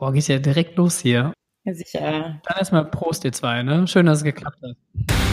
Boah, geht ja direkt los hier. Ja, sicher. Dann erstmal Prost, ihr zwei, ne? Schön, dass es geklappt hat.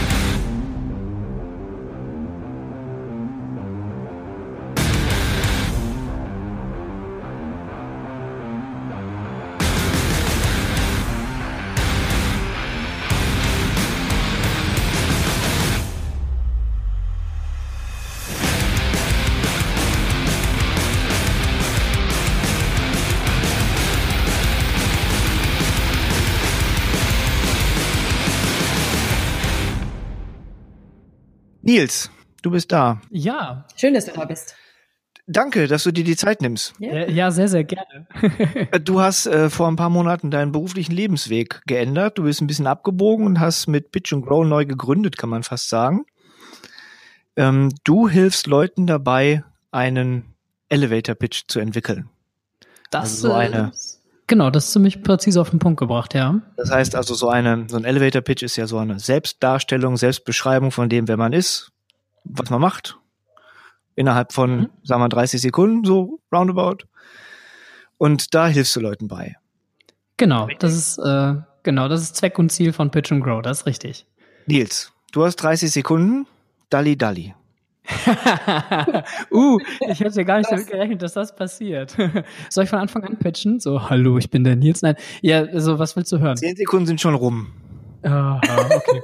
Nils, du bist da. Ja. Schön, dass du da bist. Danke, dass du dir die Zeit nimmst. Ja, ja sehr, sehr gerne. du hast äh, vor ein paar Monaten deinen beruflichen Lebensweg geändert. Du bist ein bisschen abgebogen und hast mit Pitch and Grow neu gegründet, kann man fast sagen. Ähm, du hilfst Leuten dabei, einen Elevator Pitch zu entwickeln. Das also so eine. Genau, das ist ziemlich präzise auf den Punkt gebracht, ja. Das heißt also, so eine, so ein Elevator Pitch ist ja so eine Selbstdarstellung, Selbstbeschreibung von dem, wer man ist, was man macht. Innerhalb von, mhm. sagen wir, 30 Sekunden, so roundabout. Und da hilfst du Leuten bei. Genau, das ist, äh, genau, das ist Zweck und Ziel von Pitch and Grow, das ist richtig. Nils, du hast 30 Sekunden, Dalli Dalli. uh, ich hätte gar nicht damit gerechnet, dass das passiert. Soll ich von Anfang an pitchen? So, hallo, ich bin der Nils. Nein, ja, also was willst du hören? Zehn Sekunden sind schon rum. Aha, okay.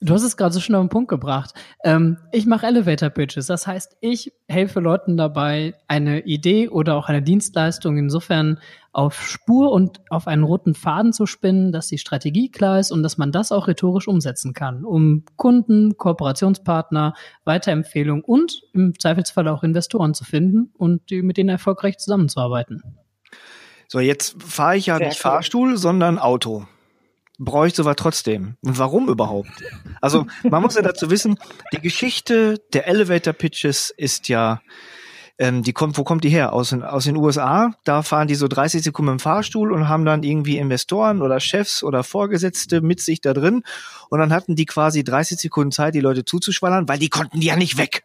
Du hast es gerade so schön auf den Punkt gebracht. Ähm, ich mache Elevator Pitches. Das heißt, ich helfe Leuten dabei, eine Idee oder auch eine Dienstleistung insofern auf Spur und auf einen roten Faden zu spinnen, dass die Strategie klar ist und dass man das auch rhetorisch umsetzen kann, um Kunden, Kooperationspartner, Weiterempfehlungen und im Zweifelsfall auch Investoren zu finden und die, mit denen erfolgreich zusammenzuarbeiten. So, jetzt fahre ich ja Sehr nicht cool. Fahrstuhl, sondern Auto bräuchte sowas trotzdem. Und warum überhaupt? Also man muss ja dazu wissen, die Geschichte der Elevator Pitches ist ja, ähm, die kommt, wo kommt die her? Aus, aus den USA. Da fahren die so 30 Sekunden im Fahrstuhl und haben dann irgendwie Investoren oder Chefs oder Vorgesetzte mit sich da drin. Und dann hatten die quasi 30 Sekunden Zeit, die Leute zuzuschwallern, weil die konnten die ja nicht weg.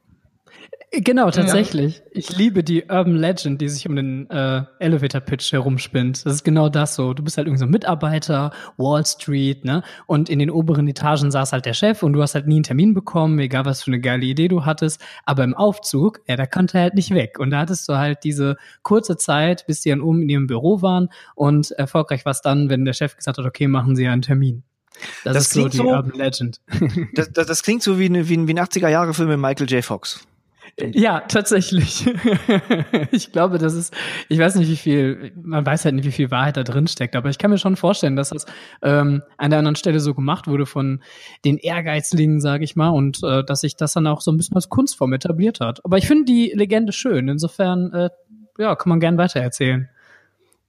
Genau, tatsächlich. Ja. Ich liebe die Urban Legend, die sich um den äh, Elevator Pitch herumspinnt. Das ist genau das so. Du bist halt irgendwie so ein Mitarbeiter, Wall Street, ne? Und in den oberen Etagen saß halt der Chef und du hast halt nie einen Termin bekommen, egal was für eine geile Idee du hattest. Aber im Aufzug, ja, da konnte er halt nicht weg. Und da hattest du halt diese kurze Zeit, bis die dann oben in ihrem Büro waren und erfolgreich war es dann, wenn der Chef gesagt hat, okay, machen Sie einen Termin. Das, das ist so die so, Urban Legend. Das, das, das klingt so wie, eine, wie ein, wie ein 80er-Jahre-Film mit Michael J. Fox. Ja, tatsächlich. ich glaube, das ist, ich weiß nicht, wie viel, man weiß halt nicht, wie viel Wahrheit da drin steckt, aber ich kann mir schon vorstellen, dass das ähm, an der anderen Stelle so gemacht wurde von den Ehrgeizlingen, sage ich mal, und äh, dass sich das dann auch so ein bisschen als Kunstform etabliert hat. Aber ich finde die Legende schön. Insofern, äh, ja, kann man gern weitererzählen.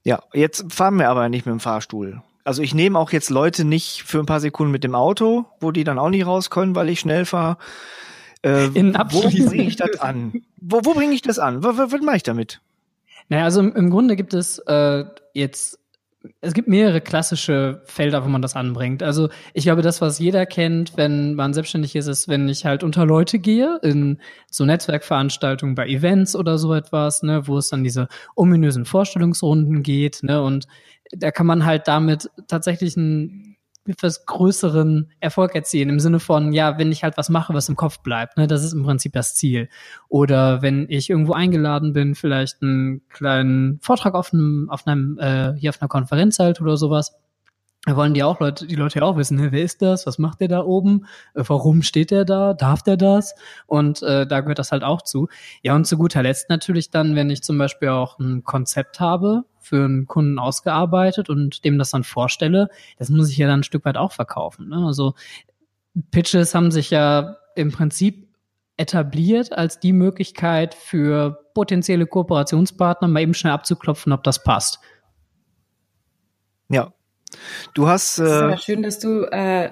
Ja, jetzt fahren wir aber nicht mit dem Fahrstuhl. Also ich nehme auch jetzt Leute nicht für ein paar Sekunden mit dem Auto, wo die dann auch nicht raus können, weil ich schnell fahre äh, In wo bringe ich das an? Wo, wo bringe ich das an? Was, was, was mache ich damit? Naja, also im, im Grunde gibt es äh, jetzt es gibt mehrere klassische Felder, wo man das anbringt. Also ich glaube, das, was jeder kennt, wenn man selbstständig ist, ist, wenn ich halt unter Leute gehe, in so Netzwerkveranstaltungen, bei Events oder so etwas, ne, wo es dann diese ominösen Vorstellungsrunden geht, ne, und da kann man halt damit tatsächlich ein etwas größeren Erfolg erzielen, im Sinne von, ja, wenn ich halt was mache, was im Kopf bleibt, ne, das ist im Prinzip das Ziel. Oder wenn ich irgendwo eingeladen bin, vielleicht einen kleinen Vortrag auf einem, auf einem, äh, hier auf einer Konferenz halt oder sowas, da wollen die auch Leute, die Leute ja auch wissen, ne, wer ist das? Was macht der da oben? Äh, warum steht der da? Darf der das? Und äh, da gehört das halt auch zu. Ja, und zu guter Letzt natürlich dann, wenn ich zum Beispiel auch ein Konzept habe, für einen Kunden ausgearbeitet und dem das dann vorstelle, das muss ich ja dann ein Stück weit auch verkaufen. Ne? Also Pitches haben sich ja im Prinzip etabliert als die Möglichkeit für potenzielle Kooperationspartner mal eben schnell abzuklopfen, ob das passt. Ja, Du hast. Äh, es ist aber schön, dass du. Äh,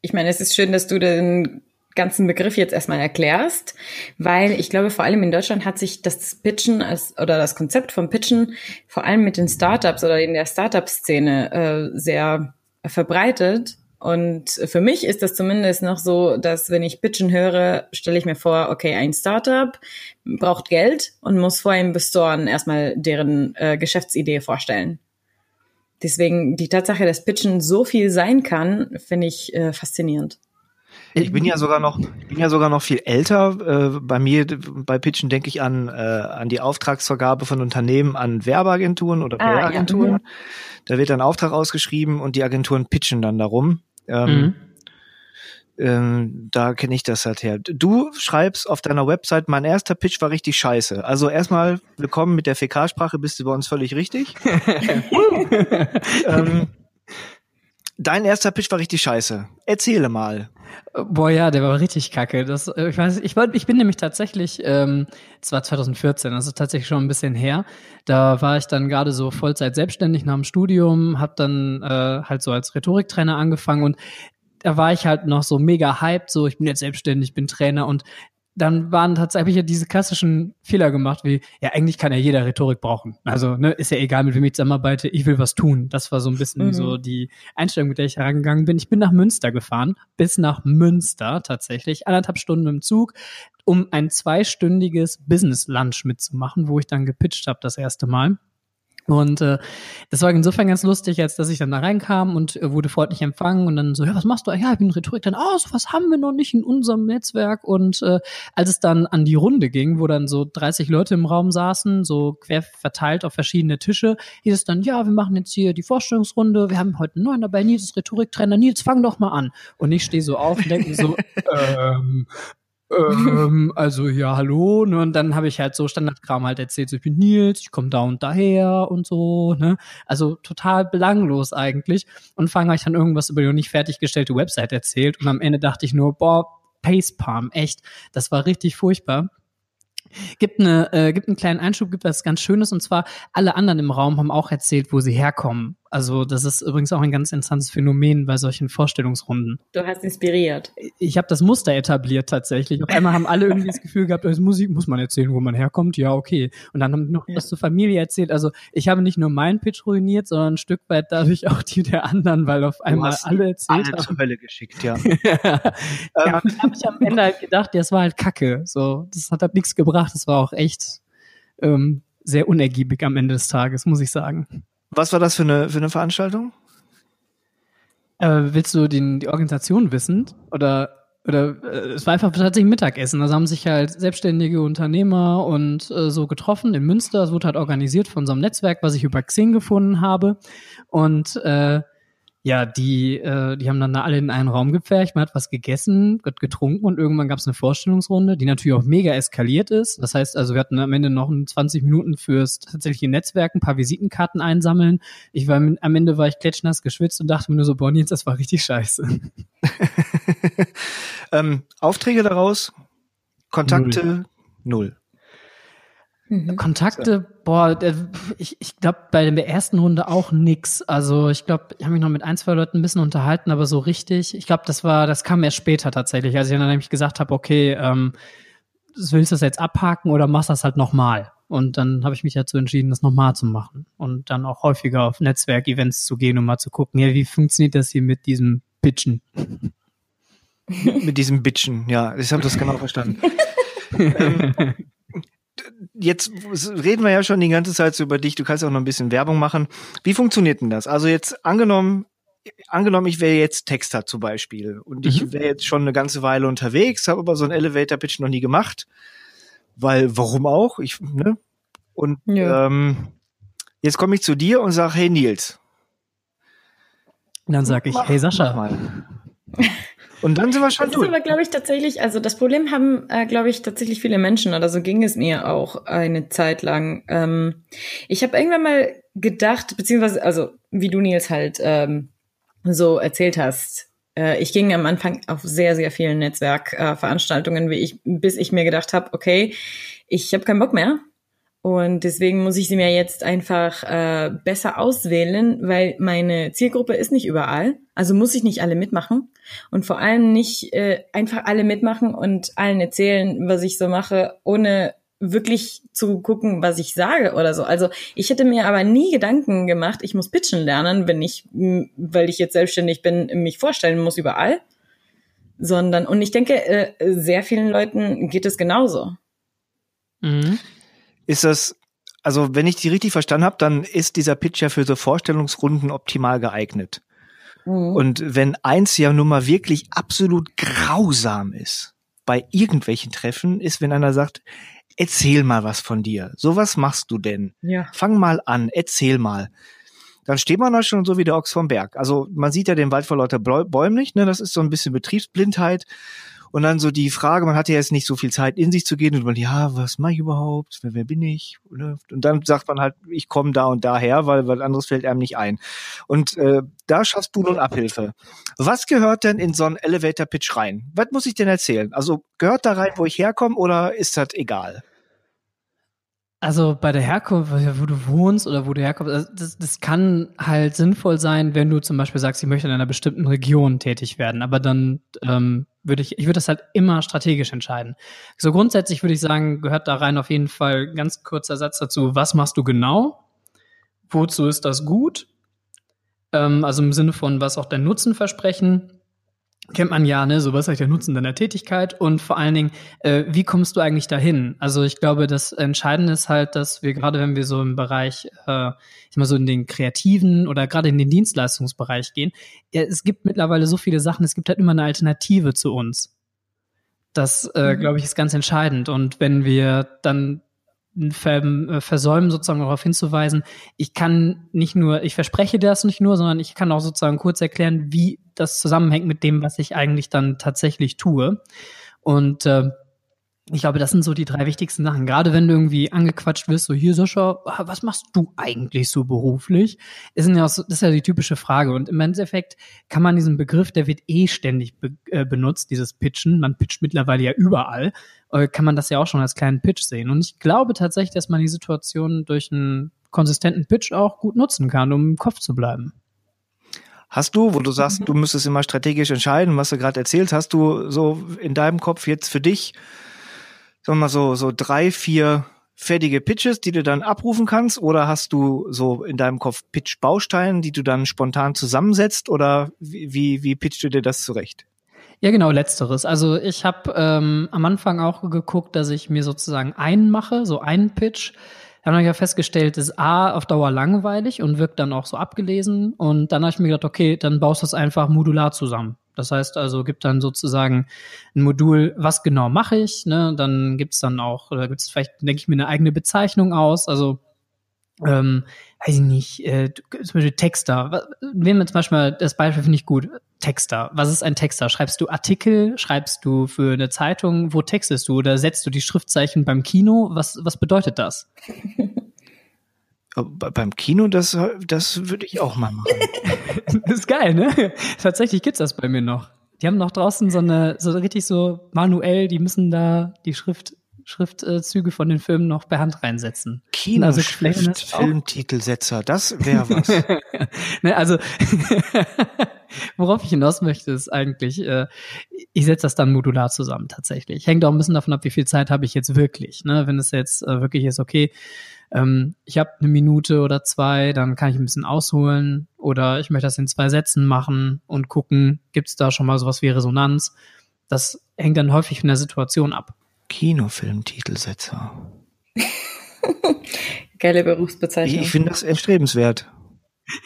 ich meine, es ist schön, dass du den ganzen Begriff jetzt erstmal erklärst, weil ich glaube, vor allem in Deutschland hat sich das Pitchen als, oder das Konzept vom Pitchen vor allem mit den Startups oder in der Startup-Szene äh, sehr verbreitet Und für mich ist das zumindest noch so, dass wenn ich Pitchen höre, stelle ich mir vor, okay, ein Startup braucht Geld und muss vor Investoren erstmal deren äh, Geschäftsidee vorstellen. Deswegen die Tatsache, dass Pitchen so viel sein kann, finde ich äh, faszinierend. Ich bin ja sogar noch, ich bin ja sogar noch viel älter. Äh, bei mir, bei Pitchen denke ich an, äh, an die Auftragsvergabe von Unternehmen an Werbeagenturen oder PR-Agenturen. Ah, ja. Da wird ein Auftrag ausgeschrieben und die Agenturen pitchen dann darum. Ähm, mhm. ähm, da kenne ich das halt her. Du schreibst auf deiner Website, mein erster Pitch war richtig scheiße. Also erstmal willkommen mit der Fäkalsprache, bist du bei uns völlig richtig. ähm, dein erster Pitch war richtig scheiße. Erzähle mal. Boah, ja, der war richtig kacke. Das, äh, ich weiß, ich, war, ich bin nämlich tatsächlich, ähm, war 2014, also tatsächlich schon ein bisschen her. Da war ich dann gerade so Vollzeit selbstständig nach dem Studium, hab dann äh, halt so als Rhetoriktrainer angefangen und da war ich halt noch so mega hyped, so ich bin jetzt selbstständig, bin Trainer und dann waren tatsächlich ja diese klassischen Fehler gemacht, wie, ja, eigentlich kann ja jeder Rhetorik brauchen. Also, ne, ist ja egal, mit wem ich zusammenarbeite, ich will was tun. Das war so ein bisschen mhm. so die Einstellung, mit der ich herangegangen bin. Ich bin nach Münster gefahren, bis nach Münster tatsächlich, anderthalb Stunden im Zug, um ein zweistündiges Business Lunch mitzumachen, wo ich dann gepitcht habe das erste Mal. Und äh, das war insofern ganz lustig, als dass ich dann da reinkam und äh, wurde freundlich empfangen und dann so, ja, was machst du? Ja, ich bin Rhetorik. Dann, oh, so was haben wir noch nicht in unserem Netzwerk. Und äh, als es dann an die Runde ging, wo dann so 30 Leute im Raum saßen, so quer verteilt auf verschiedene Tische, hieß es dann, ja, wir machen jetzt hier die Vorstellungsrunde, wir haben heute einen neuen dabei, Nils ist Rhetoriktrainer, Nils, fang doch mal an. Und ich stehe so auf und denke so, ähm, ähm, also ja, hallo. Ne? Und dann habe ich halt so Standardkram halt erzählt, so, ich bin Nils, ich komme da und daher und so. Ne? Also total belanglos eigentlich. Und fange ich dann irgendwas über die noch nicht fertiggestellte Website erzählt. Und am Ende dachte ich nur, boah, Facepalm, echt, das war richtig furchtbar. Gibt, eine, äh, gibt einen kleinen Einschub, gibt was ganz Schönes und zwar alle anderen im Raum haben auch erzählt, wo sie herkommen. Also das ist übrigens auch ein ganz interessantes Phänomen bei solchen Vorstellungsrunden. Du hast inspiriert. Ich habe das Muster etabliert tatsächlich. Auf einmal haben alle irgendwie das Gefühl gehabt, als Musik muss man erzählen, wo man herkommt. Ja, okay. Und dann haben noch ja. was zur Familie erzählt. Also ich habe nicht nur meinen Pitch ruiniert, sondern ein Stück weit dadurch auch die der anderen, weil auf einmal alle erzählt alle haben. zur Hölle geschickt, ja. ja, ja und habe ich am Ende halt gedacht, ja, es war halt Kacke. So, das hat halt nichts gebracht. Das war auch echt ähm, sehr unergiebig am Ende des Tages, muss ich sagen. Was war das für eine, für eine Veranstaltung? Äh, willst du den, die Organisation wissen? Oder oder äh, es war einfach tatsächlich Mittagessen. Also haben sich halt selbstständige Unternehmer und äh, so getroffen in Münster. Es wurde halt organisiert von so einem Netzwerk, was ich über Xing gefunden habe. Und äh, ja, die, äh, die haben dann da alle in einen Raum gepfercht, man hat was gegessen, hat getrunken und irgendwann gab es eine Vorstellungsrunde, die natürlich auch mega eskaliert ist. Das heißt also, wir hatten am Ende noch 20 Minuten fürs tatsächliche Netzwerk, ein paar Visitenkarten einsammeln. Ich war am Ende war ich klatschnass geschwitzt und dachte mir nur so, jetzt, das war richtig scheiße. ähm, Aufträge daraus, Kontakte, null. null. Mhm. Kontakte, boah, ich, ich glaube bei der ersten Runde auch nix. Also ich glaube, ich habe mich noch mit ein, zwei Leuten ein bisschen unterhalten, aber so richtig, ich glaube, das war, das kam erst später tatsächlich, als ich dann nämlich gesagt habe, okay, ähm, willst du das jetzt abhaken oder machst das halt nochmal? Und dann habe ich mich dazu entschieden, das nochmal zu machen und dann auch häufiger auf Netzwerkevents zu gehen, um mal zu gucken, ja, wie funktioniert das hier mit diesem Pitchen? mit diesem Bitchen, ja, ich habe das genau verstanden. ähm, jetzt reden wir ja schon die ganze Zeit so über dich. Du kannst auch noch ein bisschen Werbung machen. Wie funktioniert denn das? Also jetzt angenommen, angenommen, ich wäre jetzt Texter zum Beispiel und ich mhm. wäre jetzt schon eine ganze Weile unterwegs, habe aber so einen Elevator Pitch noch nie gemacht, weil warum auch? Ich ne? Und ja. ähm, jetzt komme ich zu dir und sage, hey Nils. Und dann sage ich, hey Sascha. Und dann sind wir schon das durch. Das ist aber, glaube ich, tatsächlich, also das Problem haben, äh, glaube ich, tatsächlich viele Menschen, oder so ging es mir auch eine Zeit lang. Ähm, ich habe irgendwann mal gedacht, beziehungsweise, also wie du Nils halt ähm, so erzählt hast, äh, ich ging am Anfang auf sehr, sehr vielen Netzwerkveranstaltungen, äh, wie ich, bis ich mir gedacht habe, okay, ich habe keinen Bock mehr. Und deswegen muss ich sie mir jetzt einfach äh, besser auswählen, weil meine Zielgruppe ist nicht überall. Also muss ich nicht alle mitmachen. Und vor allem nicht äh, einfach alle mitmachen und allen erzählen, was ich so mache, ohne wirklich zu gucken, was ich sage oder so. Also ich hätte mir aber nie Gedanken gemacht, ich muss pitchen lernen, wenn ich, weil ich jetzt selbstständig bin, mich vorstellen muss überall. Sondern, und ich denke, äh, sehr vielen Leuten geht es genauso. Mhm. Ist das, also wenn ich die richtig verstanden habe, dann ist dieser Pitch ja für so Vorstellungsrunden optimal geeignet. Mhm. Und wenn eins ja nun mal wirklich absolut grausam ist bei irgendwelchen Treffen, ist, wenn einer sagt, erzähl mal was von dir. So was machst du denn? Ja. Fang mal an, erzähl mal. Dann steht man da schon so wie der Ochs vom Berg. Also man sieht ja den Wald vor lauter Bäumen nicht, ne? Das ist so ein bisschen Betriebsblindheit. Und dann so die Frage, man hatte ja jetzt nicht so viel Zeit, in sich zu gehen und man, ja, was mache ich überhaupt? Wer, wer bin ich? Und dann sagt man halt, ich komme da und daher, weil was anderes fällt einem nicht ein. Und äh, da schaffst du nun Abhilfe. Was gehört denn in so einen Elevator Pitch rein? Was muss ich denn erzählen? Also gehört da rein, wo ich herkomme, oder ist das egal? Also bei der Herkunft, wo du wohnst oder wo du herkommst, also das, das kann halt sinnvoll sein, wenn du zum Beispiel sagst, ich möchte in einer bestimmten Region tätig werden. Aber dann ähm, würde ich, ich würde das halt immer strategisch entscheiden. So grundsätzlich würde ich sagen, gehört da rein auf jeden Fall ganz kurzer Satz dazu, was machst du genau? Wozu ist das gut? Ähm, also im Sinne von, was auch dein Nutzen versprechen kennt man ja, ne, so was ist der Nutzen deiner Tätigkeit und vor allen Dingen, äh, wie kommst du eigentlich dahin? Also ich glaube, das Entscheidende ist halt, dass wir gerade, wenn wir so im Bereich, äh, ich mal so in den kreativen oder gerade in den Dienstleistungsbereich gehen, ja, es gibt mittlerweile so viele Sachen, es gibt halt immer eine Alternative zu uns. Das, äh, mhm. glaube ich, ist ganz entscheidend. Und wenn wir dann versäumen, sozusagen darauf hinzuweisen, ich kann nicht nur, ich verspreche das nicht nur, sondern ich kann auch sozusagen kurz erklären, wie das zusammenhängt mit dem, was ich eigentlich dann tatsächlich tue. Und äh, ich glaube, das sind so die drei wichtigsten Sachen. Gerade wenn du irgendwie angequatscht wirst, so hier, Sascha, was machst du eigentlich so beruflich? Ist ja so, das ist ja die typische Frage. Und im Endeffekt kann man diesen Begriff, der wird eh ständig be äh, benutzt, dieses Pitchen. Man pitcht mittlerweile ja überall. Äh, kann man das ja auch schon als kleinen Pitch sehen. Und ich glaube tatsächlich, dass man die Situation durch einen konsistenten Pitch auch gut nutzen kann, um im Kopf zu bleiben. Hast du, wo du sagst, mhm. du müsstest immer strategisch entscheiden, was du gerade erzählt, hast du so in deinem Kopf jetzt für dich sagen wir mal so, so drei, vier fertige Pitches, die du dann abrufen kannst? Oder hast du so in deinem Kopf Pitch-Bausteine, die du dann spontan zusammensetzt? Oder wie, wie, pitchst du dir das zurecht? Ja, genau, letzteres. Also ich habe ähm, am Anfang auch geguckt, dass ich mir sozusagen einen mache, so einen Pitch. Dann habe ich ja festgestellt, ist A auf Dauer langweilig und wirkt dann auch so abgelesen. Und dann habe ich mir gedacht, okay, dann baust du das einfach modular zusammen. Das heißt also, gibt dann sozusagen ein Modul, was genau mache ich, ne? Dann gibt's dann auch, oder gibt's vielleicht, denke ich mir, eine eigene Bezeichnung aus. Also ähm, weiß ich nicht, äh, zum Beispiel Texter. Nehmen wir zum Beispiel das Beispiel finde ich gut. Texter. Was ist ein Texter? Schreibst du Artikel? Schreibst du für eine Zeitung? Wo textest du? Oder setzt du die Schriftzeichen beim Kino? Was, was bedeutet das? Beim Kino, das, das würde ich auch mal machen. das ist geil, ne? Tatsächlich gibt's das bei mir noch. Die haben noch draußen so eine, so richtig so manuell, die müssen da die Schrift, Schriftzüge von den Filmen noch per Hand reinsetzen. Kino, also Schrift, Filmtitelsetzer, das wäre was. ne, also, worauf ich hinaus möchte, ist eigentlich, äh, ich setze das dann modular zusammen tatsächlich. Hängt auch ein bisschen davon ab, wie viel Zeit habe ich jetzt wirklich. Ne? Wenn es jetzt äh, wirklich ist, okay, ähm, ich habe eine Minute oder zwei, dann kann ich ein bisschen ausholen oder ich möchte das in zwei Sätzen machen und gucken, gibt es da schon mal sowas wie Resonanz. Das hängt dann häufig von der Situation ab. Kinofilm-Titelsetzer. Geile Berufsbezeichnung. Ich, ich finde das erstrebenswert.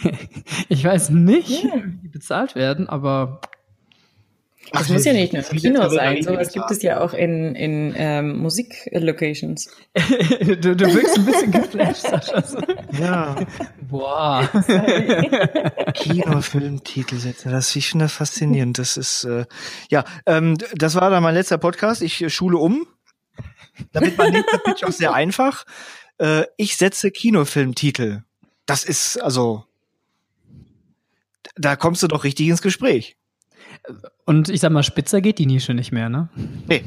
ich weiß nicht, yeah. wie die bezahlt werden, aber das Ach, muss ja nicht nur Kino sein, sowas gibt es ja auch in, in ähm, Musiklocations. du, du wirkst ein bisschen geflasht, Sascha. Ja. Boah. Kinofilmtitelsätze, das ich finde das faszinierend. Das ist äh, ja, ähm, das war dann mein letzter Podcast. Ich äh, schule um. Damit mein nächster Pitch auch sehr einfach. Äh, ich setze Kinofilmtitel. Das ist also, da kommst du doch richtig ins Gespräch. Und ich sag mal, spitzer geht die Nische nicht mehr, ne? Nee.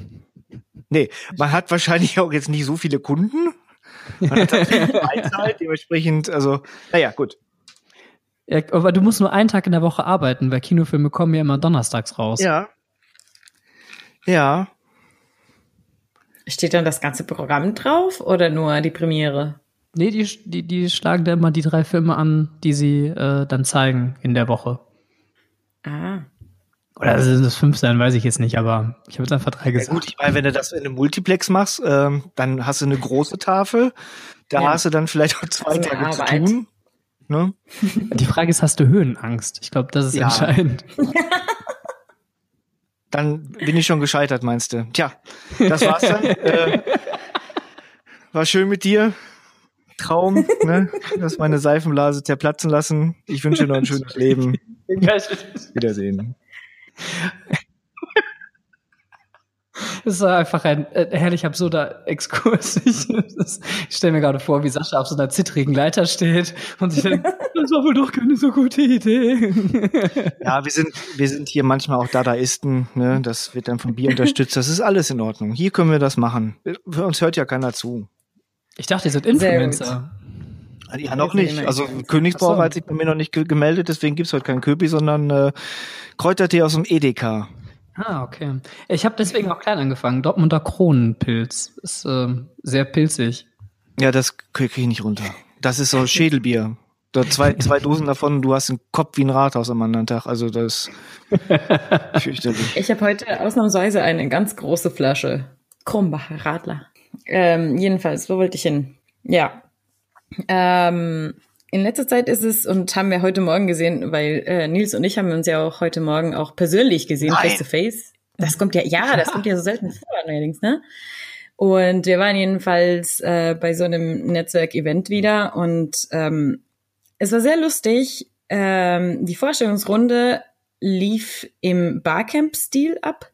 Nee, man hat wahrscheinlich auch jetzt nicht so viele Kunden. Man hat Freizeit, dementsprechend, also, naja, gut. Ja, aber du musst nur einen Tag in der Woche arbeiten, weil Kinofilme kommen ja immer donnerstags raus. Ja. Ja. Steht dann das ganze Programm drauf oder nur die Premiere? Nee, die, die, die schlagen da immer die drei Filme an, die sie äh, dann zeigen in der Woche. Ah. Oder sind es fünf sein, weiß ich jetzt nicht, aber ich habe jetzt einfach drei gesagt. Ja, gut, ich meine, wenn du das in einem Multiplex machst, ähm, dann hast du eine große Tafel. Da ja. hast du dann vielleicht auch zwei also Tage zu tun. Ne? Die Frage ist, hast du Höhenangst? Ich glaube, das ist ja. entscheidend. Dann bin ich schon gescheitert, meinst du? Tja, das war's dann. äh, war schön mit dir. Traum, ne? Dass meine Seifenblase zerplatzen lassen. Ich wünsche dir noch ein schönes Leben. Wiedersehen. Das war einfach ein äh, herrlich absurder Exkurs. Ich, ich stelle mir gerade vor, wie Sascha auf so einer zittrigen Leiter steht und sich denkt, das war wohl doch keine so gute Idee. Ja, wir sind, wir sind hier manchmal auch Dadaisten, ne? Das wird dann vom Bier unterstützt. Das ist alles in Ordnung. Hier können wir das machen. Für uns hört ja keiner zu. Ich dachte, ihr seid Influencer. Ja, noch nicht. Also Königsbrauer so. hat sich bei mir noch nicht gemeldet, deswegen gibt's heute keinen Köpi, sondern äh, Kräutertee aus dem Edeka. Ah, okay. Ich habe deswegen auch klein angefangen. Dortmunder Kronenpilz. Ist äh, sehr pilzig. Ja, das kriege ich nicht runter. Das ist so Schädelbier. Da zwei, zwei Dosen davon, du hast einen Kopf wie ein Rathaus am anderen Tag. Also das ist fürchterlich. Ich habe heute ausnahmsweise eine ganz große Flasche Krumbacher Radler. Ähm, jedenfalls, wo wollte ich hin? Ja. Ähm, in letzter Zeit ist es, und haben wir heute Morgen gesehen, weil äh, Nils und ich haben uns ja auch heute Morgen auch persönlich gesehen, face to face. Das kommt ja, ja, das kommt ja so selten vor allerdings, ne? Und wir waren jedenfalls äh, bei so einem Netzwerk-Event wieder und ähm, es war sehr lustig. Ähm, die Vorstellungsrunde lief im Barcamp-Stil ab.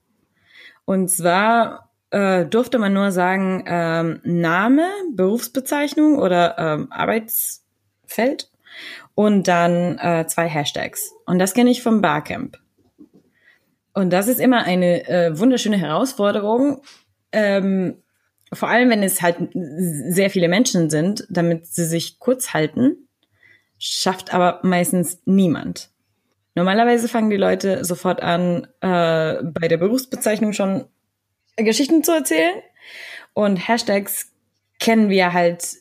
Und zwar äh, durfte man nur sagen ähm, Name, Berufsbezeichnung oder ähm, Arbeits Feld und dann äh, zwei Hashtags. Und das kenne ich vom Barcamp. Und das ist immer eine äh, wunderschöne Herausforderung, ähm, vor allem wenn es halt sehr viele Menschen sind, damit sie sich kurz halten, schafft aber meistens niemand. Normalerweise fangen die Leute sofort an, äh, bei der Berufsbezeichnung schon Geschichten zu erzählen. Und Hashtags kennen wir halt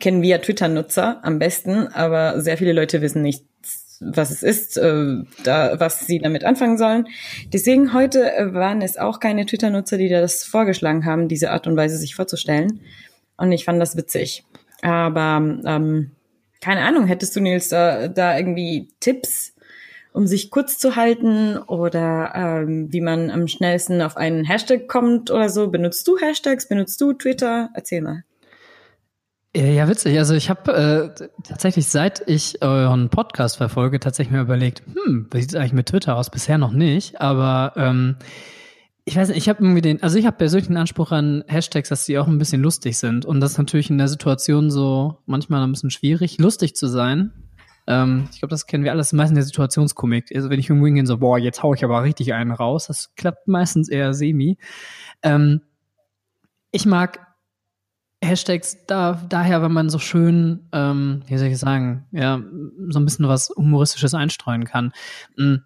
kennen wir Twitter-Nutzer am besten, aber sehr viele Leute wissen nicht, was es ist, äh, da, was sie damit anfangen sollen. Deswegen heute äh, waren es auch keine Twitter-Nutzer, die das vorgeschlagen haben, diese Art und Weise sich vorzustellen. Und ich fand das witzig. Aber ähm, keine Ahnung, hättest du, Nils, da, da irgendwie Tipps, um sich kurz zu halten oder ähm, wie man am schnellsten auf einen Hashtag kommt oder so? Benutzt du Hashtags? Benutzt du Twitter? Erzähl mal. Ja, witzig. Also ich habe äh, tatsächlich, seit ich euren Podcast verfolge, tatsächlich mir überlegt, hm, wie sieht es eigentlich mit Twitter aus? Bisher noch nicht, aber ähm, ich weiß nicht, ich habe irgendwie den, also ich habe persönlich den Anspruch an Hashtags, dass die auch ein bisschen lustig sind. Und das ist natürlich in der Situation so manchmal ein bisschen schwierig, lustig zu sein. Ähm, ich glaube, das kennen wir alles meistens der Situationskomik. Also wenn ich irgendwo hingehe so, boah, jetzt hau ich aber richtig einen raus, das klappt meistens eher semi. Ähm, ich mag Hashtags da, daher, wenn man so schön, ähm, wie soll ich sagen, ja, so ein bisschen was Humoristisches einstreuen kann. Hm.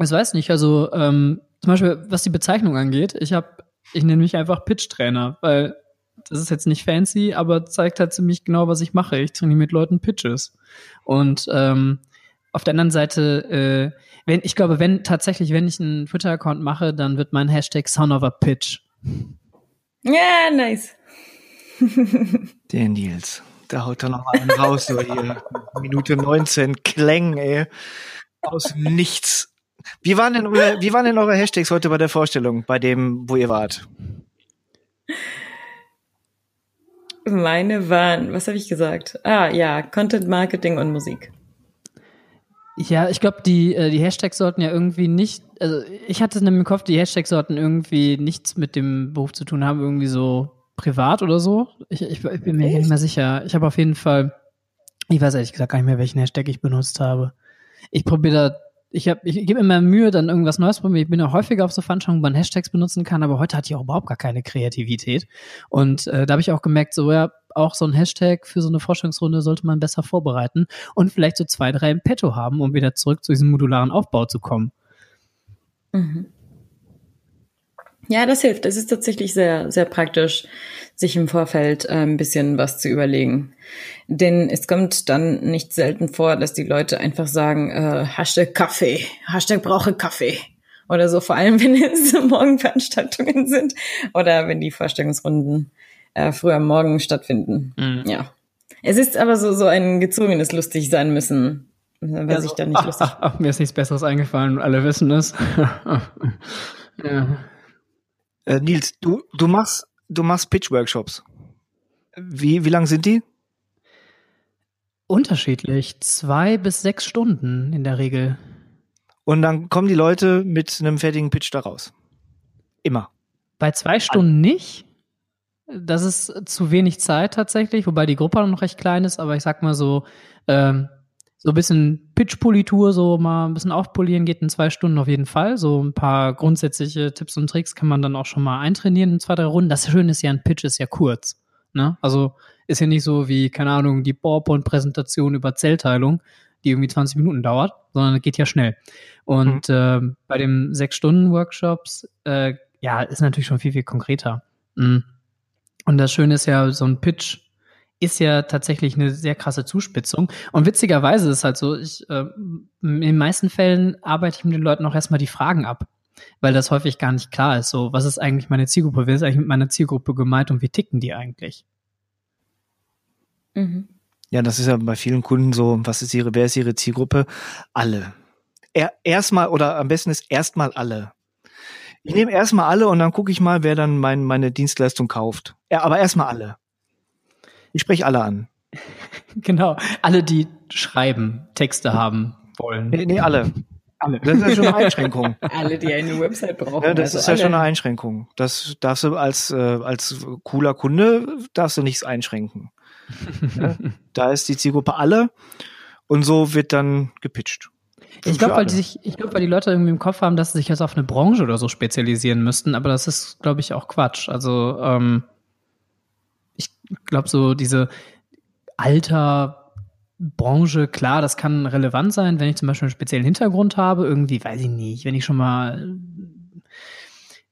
Ich weiß nicht, also ähm, zum Beispiel, was die Bezeichnung angeht, ich habe, ich nenne mich einfach Pitch-Trainer, weil das ist jetzt nicht fancy, aber zeigt halt ziemlich genau, was ich mache. Ich trainiere mit Leuten Pitches. Und ähm, auf der anderen Seite, äh, wenn, ich glaube, wenn tatsächlich, wenn ich einen Twitter-Account mache, dann wird mein Hashtag Son of a Pitch. Ja, yeah, nice. Der Nils. Da haut er noch mal einen raus, so hier. Minute 19, Kläng, ey. Aus nichts. Wie waren denn eure, wie waren denn eure Hashtags heute bei der Vorstellung, bei dem, wo ihr wart? Meine waren, was habe ich gesagt? Ah, ja, Content Marketing und Musik. Ja, ich glaube, die, äh, die Hashtags sollten ja irgendwie nicht, also ich hatte es im Kopf, die Hashtags sollten irgendwie nichts mit dem Beruf zu tun haben, irgendwie so privat oder so. Ich, ich, ich bin mir Echt? nicht mehr sicher. Ich habe auf jeden Fall, ich weiß ehrlich gesagt gar nicht mehr, welchen Hashtag ich benutzt habe. Ich probiere da, ich, hab, ich gebe immer Mühe, dann irgendwas Neues probieren. Ich bin ja häufiger auf so Veranstaltungen, wo man Hashtags benutzen kann, aber heute hatte ich auch überhaupt gar keine Kreativität. Und äh, da habe ich auch gemerkt, so ja, auch so ein Hashtag für so eine Forschungsrunde sollte man besser vorbereiten und vielleicht so zwei, drei im Petto haben, um wieder zurück zu diesem modularen Aufbau zu kommen. Mhm. Ja, das hilft. Das ist tatsächlich sehr, sehr praktisch, sich im Vorfeld äh, ein bisschen was zu überlegen. Denn es kommt dann nicht selten vor, dass die Leute einfach sagen, äh, Hashtag Kaffee, Hashtag brauche Kaffee. Oder so, vor allem wenn es Morgenveranstaltungen sind oder wenn die Vorstellungsrunden äh, früher am Morgen stattfinden. Mhm. Ja. Es ist aber so, so ein gezwungenes lustig sein müssen, ja, so, ich da nicht ach, lustig ach, ach, Mir ist nichts Besseres eingefallen, alle wissen es. ja. Äh, Nils, du, du machst, du machst Pitch-Workshops. Wie, wie lang sind die? Unterschiedlich. Zwei bis sechs Stunden in der Regel. Und dann kommen die Leute mit einem fertigen Pitch da raus. Immer. Bei zwei Stunden nicht. Das ist zu wenig Zeit tatsächlich, wobei die Gruppe noch recht klein ist, aber ich sag mal so, ähm, so ein bisschen Pitch-Politur, so mal ein bisschen aufpolieren geht in zwei Stunden auf jeden Fall. So ein paar grundsätzliche Tipps und Tricks kann man dann auch schon mal eintrainieren in zwei, drei Runden. Das Schöne ist ja, ein Pitch ist ja kurz. Ne? Also ist ja nicht so wie, keine Ahnung, die PowerPoint-Präsentation über Zellteilung, die irgendwie 20 Minuten dauert, sondern geht ja schnell. Und mhm. äh, bei dem Sechs-Stunden-Workshops, äh, ja, ist natürlich schon viel, viel konkreter. Mhm. Und das Schöne ist ja, so ein Pitch ist ja tatsächlich eine sehr krasse Zuspitzung. Und witzigerweise ist es halt so, ich, äh, in den meisten Fällen arbeite ich mit den Leuten auch erstmal die Fragen ab, weil das häufig gar nicht klar ist. So, was ist eigentlich meine Zielgruppe? Wer ist eigentlich mit meiner Zielgruppe gemeint und wie ticken die eigentlich? Mhm. Ja, das ist ja bei vielen Kunden so, was ist ihre, wer ist ihre Zielgruppe? Alle. Er, erstmal oder am besten ist erstmal alle. Ich nehme erstmal alle und dann gucke ich mal, wer dann mein, meine Dienstleistung kauft. Ja, aber erstmal alle. Ich spreche alle an. Genau, alle, die schreiben, Texte haben wollen. Nee, nee alle. Alle. Das ist ja schon eine Einschränkung. alle, die eine Website brauchen. Ja, das also ist ja schon eine Einschränkung. Das darfst du als, äh, als cooler Kunde, darfst du nichts einschränken. ja, da ist die Zielgruppe alle und so wird dann gepitcht. Ich glaube, weil die sich, ich glaube, weil die Leute irgendwie im Kopf haben, dass sie sich jetzt auf eine Branche oder so spezialisieren müssten, aber das ist, glaube ich, auch Quatsch. Also ähm, ich glaube, so diese Alter, Branche, klar, das kann relevant sein, wenn ich zum Beispiel einen speziellen Hintergrund habe, irgendwie, weiß ich nicht, wenn ich schon mal,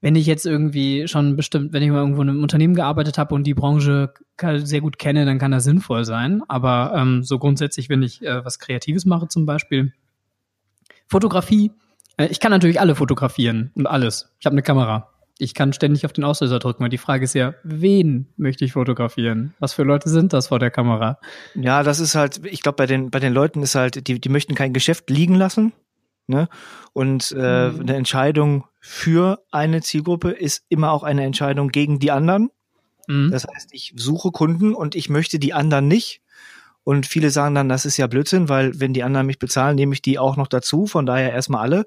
wenn ich jetzt irgendwie schon bestimmt, wenn ich mal irgendwo in einem Unternehmen gearbeitet habe und die Branche sehr gut kenne, dann kann das sinnvoll sein. Aber ähm, so grundsätzlich, wenn ich äh, was Kreatives mache zum Beispiel, Fotografie, äh, ich kann natürlich alle fotografieren und alles. Ich habe eine Kamera ich kann ständig auf den Auslöser drücken. Und die Frage ist ja, wen möchte ich fotografieren? Was für Leute sind das vor der Kamera? Ja, das ist halt, ich glaube, bei den, bei den Leuten ist halt, die, die möchten kein Geschäft liegen lassen. Ne? Und äh, mhm. eine Entscheidung für eine Zielgruppe ist immer auch eine Entscheidung gegen die anderen. Mhm. Das heißt, ich suche Kunden und ich möchte die anderen nicht. Und viele sagen dann, das ist ja Blödsinn, weil wenn die anderen mich bezahlen, nehme ich die auch noch dazu. Von daher erstmal alle.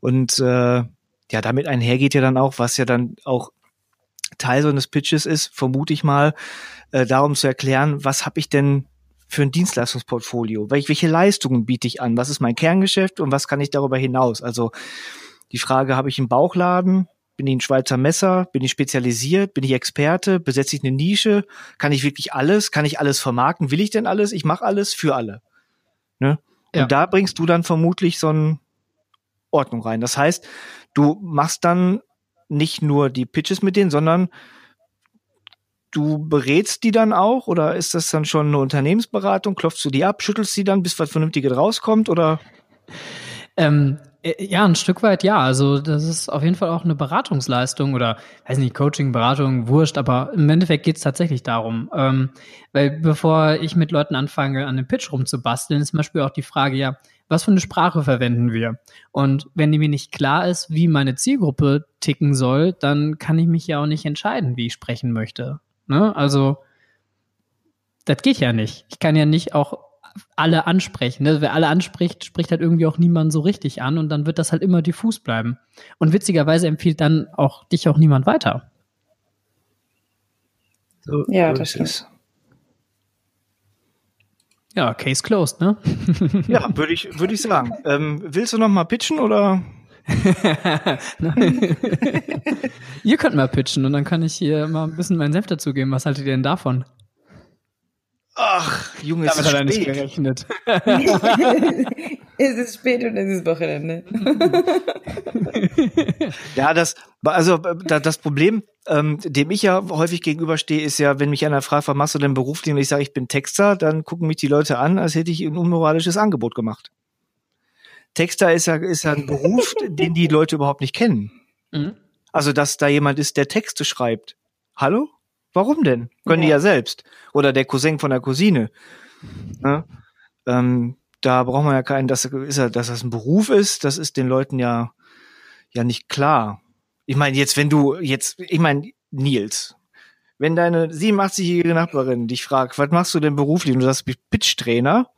Und äh, ja, damit einhergeht ja dann auch, was ja dann auch Teil so eines Pitches ist, vermute ich mal, äh, darum zu erklären, was habe ich denn für ein Dienstleistungsportfolio? Welche, welche Leistungen biete ich an? Was ist mein Kerngeschäft und was kann ich darüber hinaus? Also die Frage, habe ich einen Bauchladen? Bin ich ein Schweizer Messer? Bin ich spezialisiert? Bin ich Experte? Besetze ich eine Nische? Kann ich wirklich alles? Kann ich alles vermarkten? Will ich denn alles? Ich mache alles für alle. Ne? Und ja. da bringst du dann vermutlich so eine Ordnung rein. Das heißt, du machst dann nicht nur die Pitches mit denen, sondern du berätst die dann auch oder ist das dann schon eine Unternehmensberatung? Klopfst du die ab, schüttelst die dann, bis was Vernünftiges rauskommt oder? Ähm, äh, ja, ein Stück weit ja. Also das ist auf jeden Fall auch eine Beratungsleistung oder weiß nicht, Coaching, Beratung, wurscht, aber im Endeffekt geht es tatsächlich darum. Ähm, weil bevor ich mit Leuten anfange, an dem Pitch rumzubasteln, ist zum Beispiel auch die Frage, ja, was für eine Sprache verwenden wir? Und wenn mir nicht klar ist, wie meine Zielgruppe ticken soll, dann kann ich mich ja auch nicht entscheiden, wie ich sprechen möchte. Ne? Also, das geht ja nicht. Ich kann ja nicht auch alle ansprechen. Ne? Wer alle anspricht, spricht halt irgendwie auch niemand so richtig an und dann wird das halt immer diffus bleiben. Und witzigerweise empfiehlt dann auch dich auch niemand weiter. So, ja, das stimmt. Ja, Case closed, ne? ja, würde ich, würde ich sagen. Ähm, willst du noch mal pitchen oder? ihr könnt mal pitchen und dann kann ich hier mal ein bisschen meinen Senf dazugeben. Was haltet ihr denn davon? Ach, Junge, Damit hat er nicht gerechnet. es ist spät und es ist Wochenende. ja, das, also das Problem, ähm, dem ich ja häufig gegenüberstehe, ist ja, wenn mich einer fragt, was machst du denn beruflich und ich sage, ich bin Texter, dann gucken mich die Leute an, als hätte ich ein unmoralisches Angebot gemacht. Texter ist ja, ist ja ein Beruf, den die Leute überhaupt nicht kennen. Mhm. Also, dass da jemand ist, der Texte schreibt. Hallo? Warum denn? Können ja. die ja selbst. Oder der Cousin von der Cousine. Ja? Ähm, da braucht man ja keinen, dass, ist ja, dass das ein Beruf ist, das ist den Leuten ja, ja nicht klar. Ich meine, jetzt, wenn du jetzt, ich meine, Nils, wenn deine 87-jährige Nachbarin dich fragt, was machst du denn beruflich und du sagst, Pitch-Trainer,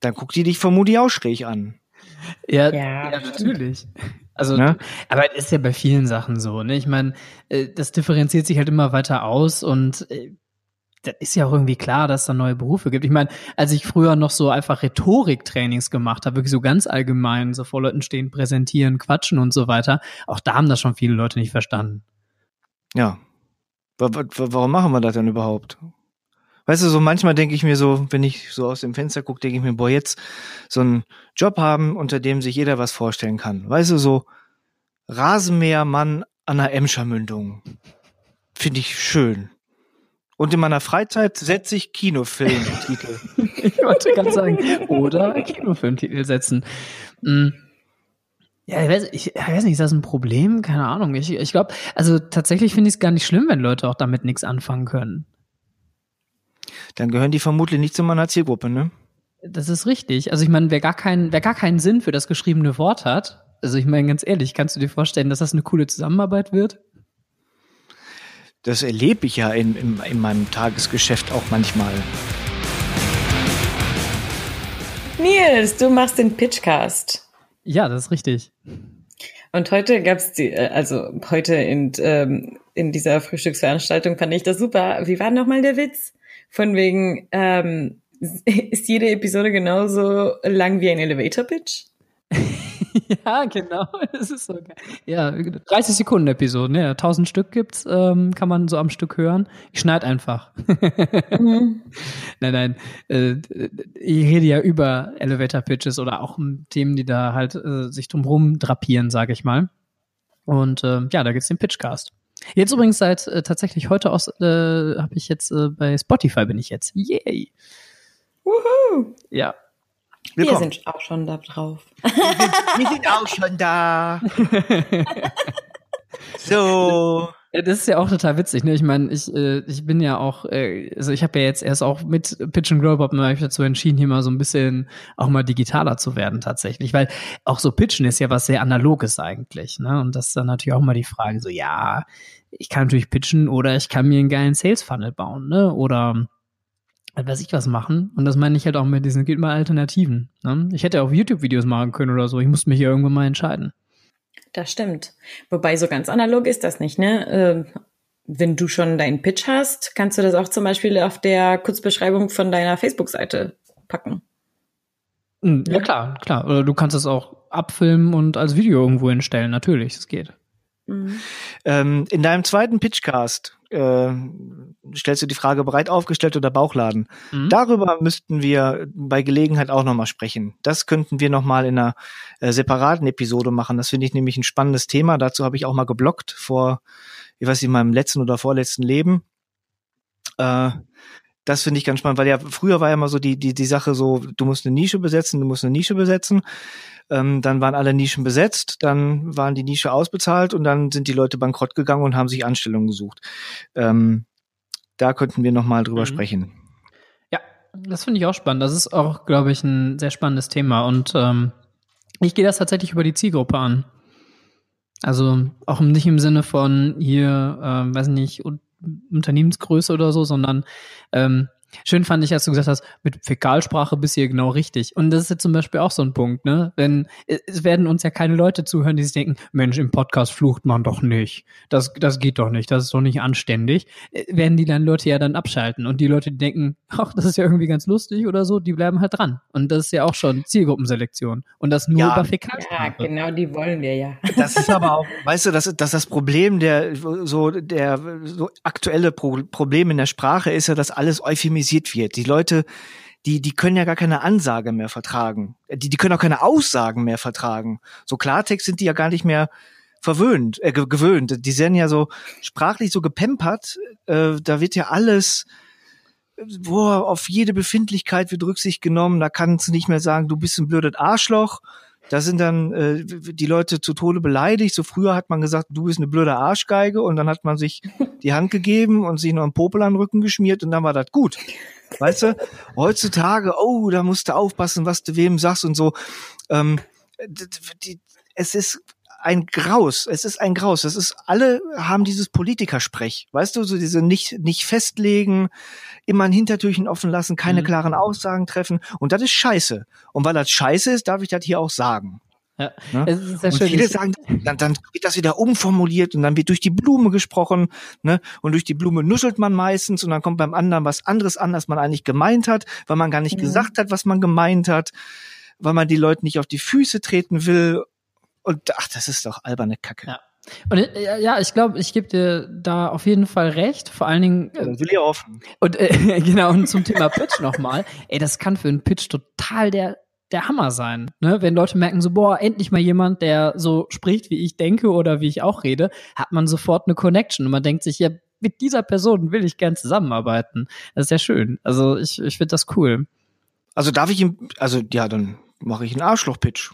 dann guckt die dich vermutlich auch schräg an. Ja, ja, ja natürlich. Also, ne? aber es ist ja bei vielen Sachen so, ne? Ich meine, äh, das differenziert sich halt immer weiter aus und äh, das ist ja auch irgendwie klar, dass es da neue Berufe gibt. Ich meine, als ich früher noch so einfach Rhetoriktrainings gemacht habe, wirklich so ganz allgemein, so vor Leuten stehen, präsentieren, quatschen und so weiter, auch da haben das schon viele Leute nicht verstanden. Ja. Warum machen wir das denn überhaupt? Weißt du, so manchmal denke ich mir so, wenn ich so aus dem Fenster gucke, denke ich mir, boah, jetzt so einen Job haben, unter dem sich jeder was vorstellen kann. Weißt du, so Rasenmähermann an der Emscher-Mündung. Finde ich schön. Und in meiner Freizeit setze ich Kinofilmtitel. ich wollte gerade sagen, oder Kinofilmtitel setzen. Hm. Ja, ich weiß, ich weiß nicht, ist das ein Problem? Keine Ahnung. Ich, ich glaube, also tatsächlich finde ich es gar nicht schlimm, wenn Leute auch damit nichts anfangen können dann gehören die vermutlich nicht zu meiner Zielgruppe, ne? Das ist richtig. Also ich meine, wer gar keinen, wer gar keinen Sinn für das geschriebene Wort hat, also ich meine ganz ehrlich, kannst du dir vorstellen, dass das eine coole Zusammenarbeit wird? Das erlebe ich ja in, in, in meinem Tagesgeschäft auch manchmal. Nils, du machst den Pitchcast. Ja, das ist richtig. Und heute gab's die, äh, also heute in, ähm, in dieser Frühstücksveranstaltung fand ich das super. Wie war nochmal der Witz? Von wegen, ähm, ist jede Episode genauso lang wie ein Elevator-Pitch? ja, genau. Das ist so geil. Ja, 30 Sekunden Episoden, ja. 1000 Stück gibt's, ähm, kann man so am Stück hören. Ich schneide einfach. mhm. Nein, nein. Äh, ich rede ja über Elevator Pitches oder auch Themen, die da halt äh, sich drumherum drapieren, sage ich mal. Und äh, ja, da gibt's den Pitchcast. Jetzt übrigens seit äh, tatsächlich heute aus äh, habe ich jetzt äh, bei Spotify bin ich jetzt. Yay. Wuhu. Ja. Willkommen. Wir sind auch schon da drauf. Wir sind auch schon da. so. Ja, das ist ja auch total witzig, ne? Ich meine, ich, äh, ich bin ja auch, äh, also ich habe ja jetzt erst auch mit Pitch and Grow Pop mich dazu entschieden, hier mal so ein bisschen auch mal digitaler zu werden tatsächlich, weil auch so Pitchen ist ja was sehr analoges eigentlich, ne? Und das ist dann natürlich auch mal die Frage, so ja, ich kann natürlich pitchen oder ich kann mir einen geilen Sales Funnel bauen, ne? Oder weiß ich was machen. Und das meine ich halt auch mit diesen, gilt mal Alternativen. Ne? Ich hätte auch YouTube-Videos machen können oder so. Ich musste mich hier irgendwann mal entscheiden. Das stimmt. Wobei so ganz analog ist das nicht, ne? Äh, wenn du schon deinen Pitch hast, kannst du das auch zum Beispiel auf der Kurzbeschreibung von deiner Facebook-Seite packen. Hm, ja, klar, klar. Oder du kannst es auch abfilmen und als Video irgendwo hinstellen. Natürlich, das geht. Mhm. Ähm, in deinem zweiten Pitchcast äh, stellst du die Frage bereit aufgestellt oder Bauchladen. Mhm. Darüber müssten wir bei Gelegenheit auch nochmal sprechen. Das könnten wir nochmal in einer äh, separaten Episode machen. Das finde ich nämlich ein spannendes Thema. Dazu habe ich auch mal geblockt vor, ich weiß nicht, in meinem letzten oder vorletzten Leben. Äh, das finde ich ganz spannend, weil ja früher war ja immer so die, die, die Sache so, du musst eine Nische besetzen, du musst eine Nische besetzen. Ähm, dann waren alle Nischen besetzt, dann waren die Nische ausbezahlt und dann sind die Leute bankrott gegangen und haben sich Anstellungen gesucht. Ähm, da könnten wir nochmal drüber mhm. sprechen. Ja, das finde ich auch spannend. Das ist auch, glaube ich, ein sehr spannendes Thema. Und ähm, ich gehe das tatsächlich über die Zielgruppe an. Also auch nicht im Sinne von hier, äh, weiß nicht, Unternehmensgröße oder so, sondern ähm, Schön fand ich, als du gesagt hast, mit Fäkalsprache bist du hier genau richtig. Und das ist jetzt zum Beispiel auch so ein Punkt, ne? Wenn es werden uns ja keine Leute zuhören, die sich denken, Mensch, im Podcast flucht man doch nicht. Das, das geht doch nicht, das ist doch nicht anständig. Äh, werden die dann Leute ja dann abschalten. Und die Leute, die denken, ach, das ist ja irgendwie ganz lustig oder so, die bleiben halt dran. Und das ist ja auch schon Zielgruppenselektion. Und das nur ja, über Fäkalsprache. Ja, genau, die wollen wir ja. Das ist aber auch, weißt du, das, das, das Problem der, so, der, so aktuelle Pro Problem in der Sprache ist ja, dass alles euphemisiert anonymisiert wird. Die Leute, die, die können ja gar keine Ansage mehr vertragen. Die, die können auch keine Aussagen mehr vertragen. So Klartext sind die ja gar nicht mehr verwöhnt, äh, gewöhnt. Die sind ja so sprachlich so gepempert. Äh, da wird ja alles, boah, auf jede Befindlichkeit wird Rücksicht genommen. Da kannst du nicht mehr sagen, du bist ein blödes Arschloch. Da sind dann äh, die Leute zu Tode beleidigt. So früher hat man gesagt, du bist eine blöde Arschgeige und dann hat man sich die Hand gegeben und sich noch einen Popel an den Rücken geschmiert und dann war das gut. Weißt du, heutzutage, oh, da musst du aufpassen, was du wem sagst und so. Ähm, die, es ist ein Graus. Es ist ein Graus. Es ist, alle haben dieses Politikersprech. Weißt du, so diese nicht, nicht festlegen, immer ein Hintertürchen offen lassen, keine mhm. klaren Aussagen treffen. Und das ist scheiße. Und weil das scheiße ist, darf ich das hier auch sagen. Ja, ne? es ist sehr und schön. Viele sagen, dann, dann wird das wieder umformuliert und dann wird durch die Blume gesprochen, ne? Und durch die Blume nuschelt man meistens und dann kommt beim anderen was anderes an, als man eigentlich gemeint hat, weil man gar nicht ja. gesagt hat, was man gemeint hat, weil man die Leute nicht auf die Füße treten will und ach, das ist doch alberne Kacke. Ja. Und äh, ja, ich glaube, ich gebe dir da auf jeden Fall recht. Vor allen Dingen. Äh, will ich offen. Und äh, genau, und zum Thema Pitch nochmal. Ey, das kann für einen Pitch total der der Hammer sein, ne? Wenn Leute merken so, boah, endlich mal jemand, der so spricht, wie ich denke oder wie ich auch rede, hat man sofort eine Connection und man denkt sich, ja, mit dieser Person will ich gern zusammenarbeiten. Das ist ja schön. Also ich, ich finde das cool. Also darf ich ihm, also ja, dann mache ich einen Arschloch-Pitch.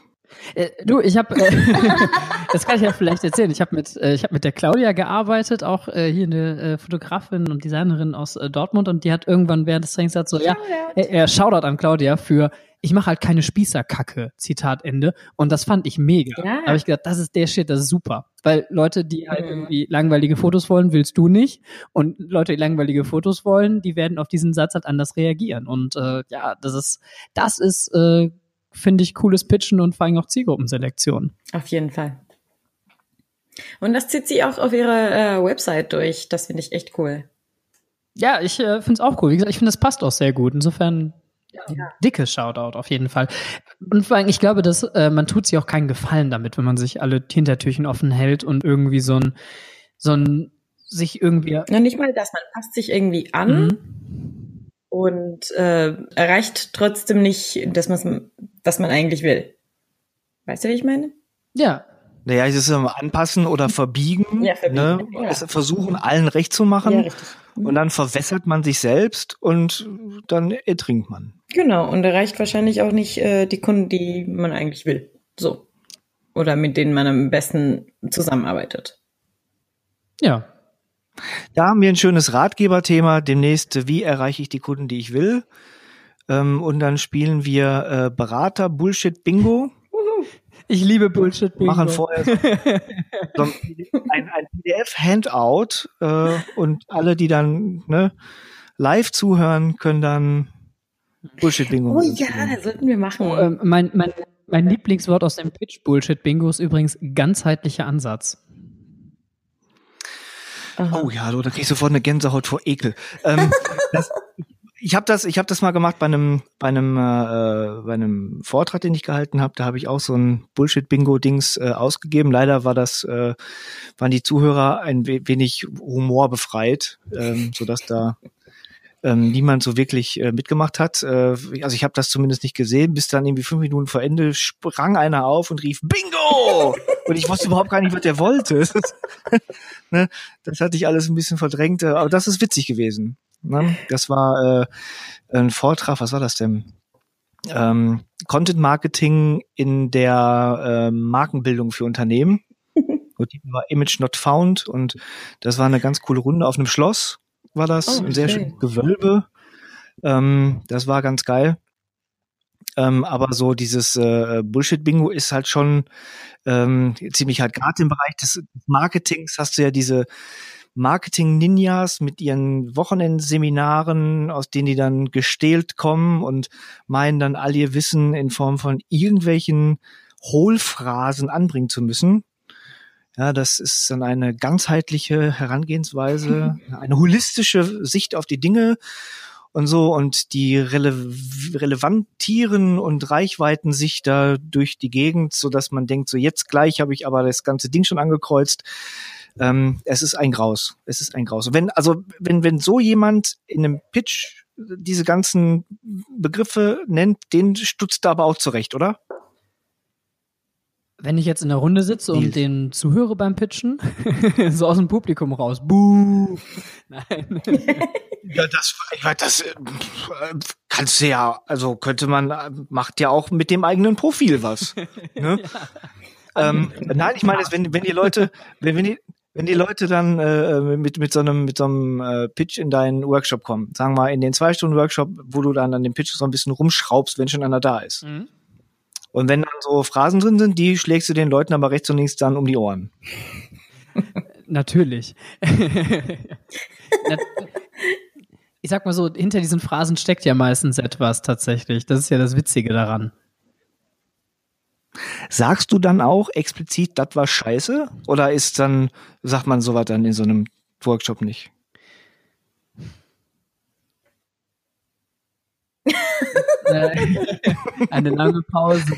Äh, du, ich habe, äh, das kann ich ja vielleicht erzählen. Ich habe mit, äh, ich habe mit der Claudia gearbeitet, auch äh, hier eine äh, Fotografin und Designerin aus äh, Dortmund, und die hat irgendwann während des Trainings gesagt so, ja, äh, äh, Shoutout an Claudia für, ich mache halt keine Spießerkacke, Zitat Ende. Und das fand ich mega. Ja. Da habe ich gedacht, das ist der Shit, das ist super. Weil Leute, die halt mhm. irgendwie langweilige Fotos wollen, willst du nicht. Und Leute, die langweilige Fotos wollen, die werden auf diesen Satz halt anders reagieren. Und äh, ja, das ist, das ist äh, finde ich, cooles Pitchen und vor allem auch Zielgruppenselektion. Auf jeden Fall. Und das zieht sie auch auf ihre äh, Website durch. Das finde ich echt cool. Ja, ich äh, finde es auch cool. Wie gesagt, ich finde, es passt auch sehr gut. Insofern ja. dickes Shoutout auf jeden Fall. Und vor allem, ich glaube, dass äh, man tut sich auch keinen Gefallen damit, wenn man sich alle Hintertürchen offen hält und irgendwie so ein, so ein sich irgendwie. Ja, nicht mal das, man passt sich irgendwie an. Mhm und äh, erreicht trotzdem nicht, dass man was man eigentlich will. Weißt du, wie ich meine? Ja. Naja, es ist immer anpassen oder verbiegen, ja, verbiegen ne? Ja. Es versuchen, allen recht zu machen. Ja, richtig. Und dann verwässert man sich selbst und dann ertrinkt man. Genau, und erreicht wahrscheinlich auch nicht äh, die Kunden, die man eigentlich will. So. Oder mit denen man am besten zusammenarbeitet. Ja, da haben wir ein schönes Ratgeberthema. Demnächst, wie erreiche ich die Kunden, die ich will? Ähm, und dann spielen wir äh, Berater Bullshit Bingo. Ich liebe Bullshit Bingo. Machen vorher so, ein, ein PDF-Handout äh, und alle, die dann ne, live zuhören, können dann Bullshit Bingo. Oh ja, das sollten wir machen. Oh, ähm, mein, mein, mein Lieblingswort aus dem Pitch Bullshit Bingo ist übrigens ganzheitlicher Ansatz. Aha. Oh ja, so, da krieg ich sofort eine Gänsehaut vor Ekel. Ähm, das, ich habe das, ich habe das mal gemacht bei einem, bei einem, äh, bei einem Vortrag, den ich gehalten habe. Da habe ich auch so ein Bullshit-Bingo-Dings äh, ausgegeben. Leider war das, äh, waren die Zuhörer ein wenig humorbefreit, ähm, so dass da ähm, niemand so wirklich äh, mitgemacht hat. Äh, also ich habe das zumindest nicht gesehen, bis dann irgendwie fünf Minuten vor Ende sprang einer auf und rief Bingo! und ich wusste überhaupt gar nicht, was der wollte. ne? Das hatte ich alles ein bisschen verdrängt, äh, aber das ist witzig gewesen. Ne? Das war äh, ein Vortrag, was war das denn? Ähm, Content Marketing in der äh, Markenbildung für Unternehmen. Und die war Image Not Found und das war eine ganz coole Runde auf einem Schloss war das, oh, ein sehr schönes Gewölbe. Ähm, das war ganz geil. Ähm, aber so dieses äh, Bullshit-Bingo ist halt schon ähm, ziemlich halt gerade im Bereich des Marketings hast du ja diese Marketing-Ninjas mit ihren Wochenendseminaren, aus denen die dann gestählt kommen und meinen dann all ihr Wissen in Form von irgendwelchen Hohlphrasen anbringen zu müssen. Ja, das ist dann eine ganzheitliche Herangehensweise, eine holistische Sicht auf die Dinge und so und die rele relevantieren und Reichweiten sich da durch die Gegend, so dass man denkt, so jetzt gleich habe ich aber das ganze Ding schon angekreuzt. Ähm, es ist ein Graus. Es ist ein Graus. Wenn, also, wenn, wenn so jemand in einem Pitch diese ganzen Begriffe nennt, den stutzt da aber auch zurecht, oder? Wenn ich jetzt in der Runde sitze und den zuhöre beim Pitchen, so aus dem Publikum raus, buh. Nein. ja, das, das äh, kannst du ja, also könnte man, macht ja auch mit dem eigenen Profil was. Ne? ja. ähm, nein, ich meine, wenn, wenn die Leute, wenn, wenn die, wenn die Leute dann äh, mit, mit so einem, mit so einem äh, Pitch in deinen Workshop kommen, sagen wir mal in den zwei Stunden Workshop, wo du dann an dem Pitch so ein bisschen rumschraubst, wenn schon einer da ist. Mhm. Und wenn dann so Phrasen drin sind, die schlägst du den Leuten aber rechts und links dann um die Ohren. Natürlich. ich sag mal so, hinter diesen Phrasen steckt ja meistens etwas tatsächlich. Das ist ja das Witzige daran. Sagst du dann auch explizit, das war scheiße? Oder ist dann, sagt man sowas dann in so einem Workshop nicht? Eine lange Pause.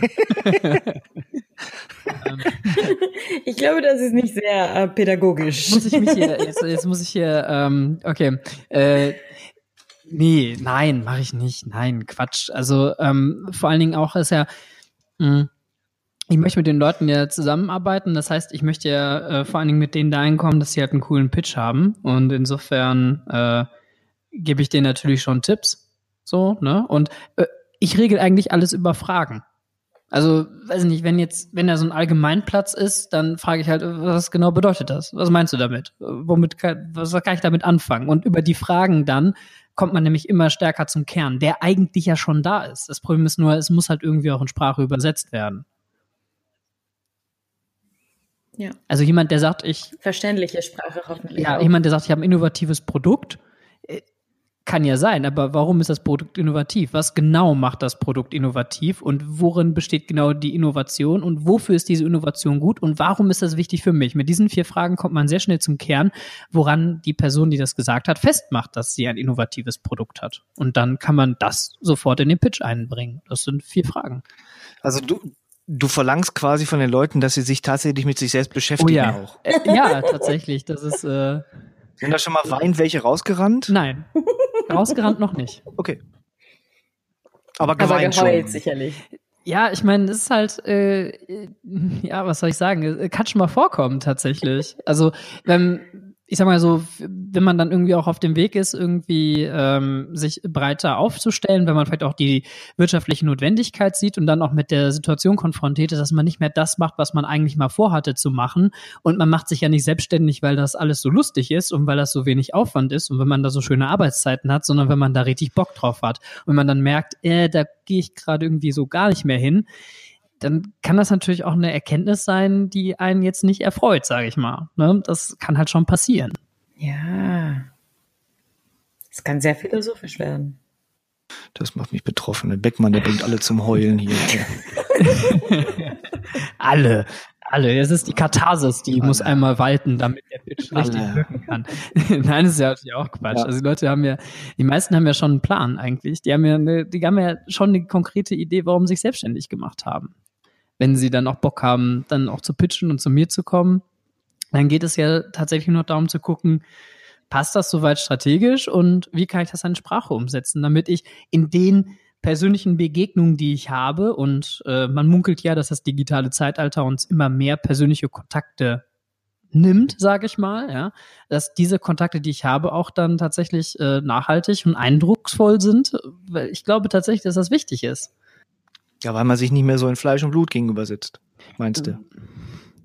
ich glaube, das ist nicht sehr äh, pädagogisch. Muss ich mich hier, jetzt, jetzt muss ich hier, ähm, okay. Äh, nee, nein, mache ich nicht. Nein, Quatsch. Also ähm, vor allen Dingen auch ist ja, mh, hm, ich möchte mit den Leuten ja zusammenarbeiten. Das heißt, ich möchte ja äh, vor allen Dingen mit denen dahin kommen, dass sie halt einen coolen Pitch haben. Und insofern äh, gebe ich denen natürlich schon Tipps. So, ne? Und äh, ich regel eigentlich alles über Fragen. Also, weiß ich nicht, wenn jetzt, wenn da so ein Allgemeinplatz ist, dann frage ich halt, was genau bedeutet das? Was meinst du damit? Womit kann, was kann ich damit anfangen? Und über die Fragen dann kommt man nämlich immer stärker zum Kern, der eigentlich ja schon da ist. Das Problem ist nur, es muss halt irgendwie auch in Sprache übersetzt werden. Ja. Also jemand, der sagt, ich. Verständliche Sprache hoffentlich. Ja, auch. jemand, der sagt, ich habe ein innovatives Produkt, kann ja sein, aber warum ist das Produkt innovativ? Was genau macht das Produkt innovativ und worin besteht genau die Innovation und wofür ist diese Innovation gut und warum ist das wichtig für mich? Mit diesen vier Fragen kommt man sehr schnell zum Kern, woran die Person, die das gesagt hat, festmacht, dass sie ein innovatives Produkt hat. Und dann kann man das sofort in den Pitch einbringen. Das sind vier Fragen. Also du, du verlangst quasi von den Leuten, dass sie sich tatsächlich mit sich selbst beschäftigen oh ja. auch. Äh, ja, tatsächlich. Das ist. Äh, Sind da schon mal Wein welche rausgerannt? Nein. Rausgerannt noch nicht. Okay. Aber geweint Aber geheult schon. sicherlich. Ja, ich meine, es ist halt, äh, ja, was soll ich sagen? Kann schon mal vorkommen, tatsächlich. Also, wenn, ich sag mal so, wenn man dann irgendwie auch auf dem Weg ist, irgendwie ähm, sich breiter aufzustellen, wenn man vielleicht auch die wirtschaftliche Notwendigkeit sieht und dann auch mit der Situation konfrontiert ist, dass man nicht mehr das macht, was man eigentlich mal vorhatte zu machen. Und man macht sich ja nicht selbstständig, weil das alles so lustig ist und weil das so wenig Aufwand ist und wenn man da so schöne Arbeitszeiten hat, sondern wenn man da richtig Bock drauf hat. Und man dann merkt, äh, da gehe ich gerade irgendwie so gar nicht mehr hin dann kann das natürlich auch eine Erkenntnis sein, die einen jetzt nicht erfreut, sage ich mal. Ne? Das kann halt schon passieren. Ja. Es kann sehr philosophisch werden. Das macht mich betroffen. Der Beckmann, der bringt alle zum Heulen hier. alle, alle. Es ist die Katharsis, die alle. muss einmal walten, damit der Pitch richtig wirken kann. Nein, das ist ja natürlich auch Quatsch. Ja. Also die Leute haben ja, die meisten haben ja schon einen Plan eigentlich. Die haben ja, eine, die haben ja schon eine konkrete Idee, warum sie sich selbstständig gemacht haben wenn sie dann auch Bock haben, dann auch zu pitchen und zu mir zu kommen, dann geht es ja tatsächlich nur darum zu gucken, passt das soweit strategisch und wie kann ich das in Sprache umsetzen, damit ich in den persönlichen Begegnungen, die ich habe, und äh, man munkelt ja, dass das digitale Zeitalter uns immer mehr persönliche Kontakte nimmt, sage ich mal, ja, dass diese Kontakte, die ich habe, auch dann tatsächlich äh, nachhaltig und eindrucksvoll sind, weil ich glaube tatsächlich, dass das wichtig ist. Ja, weil man sich nicht mehr so in Fleisch und Blut gegenüber sitzt, meinst du?